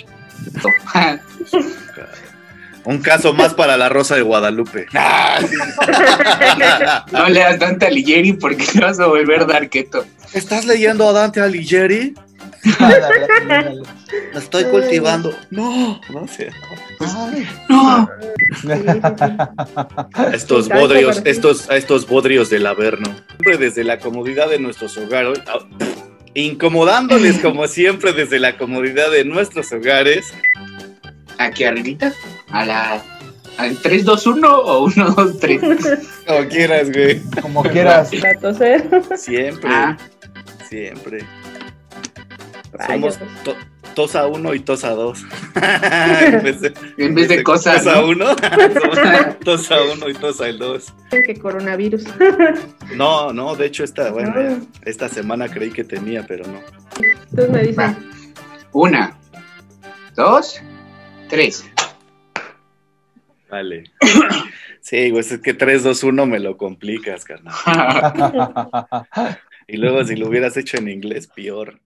Un caso más para la Rosa de Guadalupe. no le das tanta Alighieri porque te vas a volver Darketo. ¿Estás leyendo a Dante Alighieri? La estoy cultivando. No, no sé. Ay. No. Estos bodrios, estos, a estos bodrios del Averno. Siempre desde la comodidad de nuestros hogares, ah, incomodándoles como siempre desde la comodidad de nuestros hogares. Aquí arribita. A la. ¿Al 3, 2, 1 o 1, 2, 3? Como quieras, güey. Como quieras. para toser. Siempre, Ah, siempre. Rayos. Somos to- tos a uno y tos a dos. en vez de, en vez de cosas. tos a ¿no? uno, somos tos a uno y tos al dos. que coronavirus. No, no, de hecho esta, bueno, Ah. esta semana creí que tenía, pero no. Entonces me Va. dicen, Una, dos, tres. Vale. Sí, güey, es que 3, 2, 1 me lo complicas, carnal. Y luego si lo hubieras hecho en inglés, peor.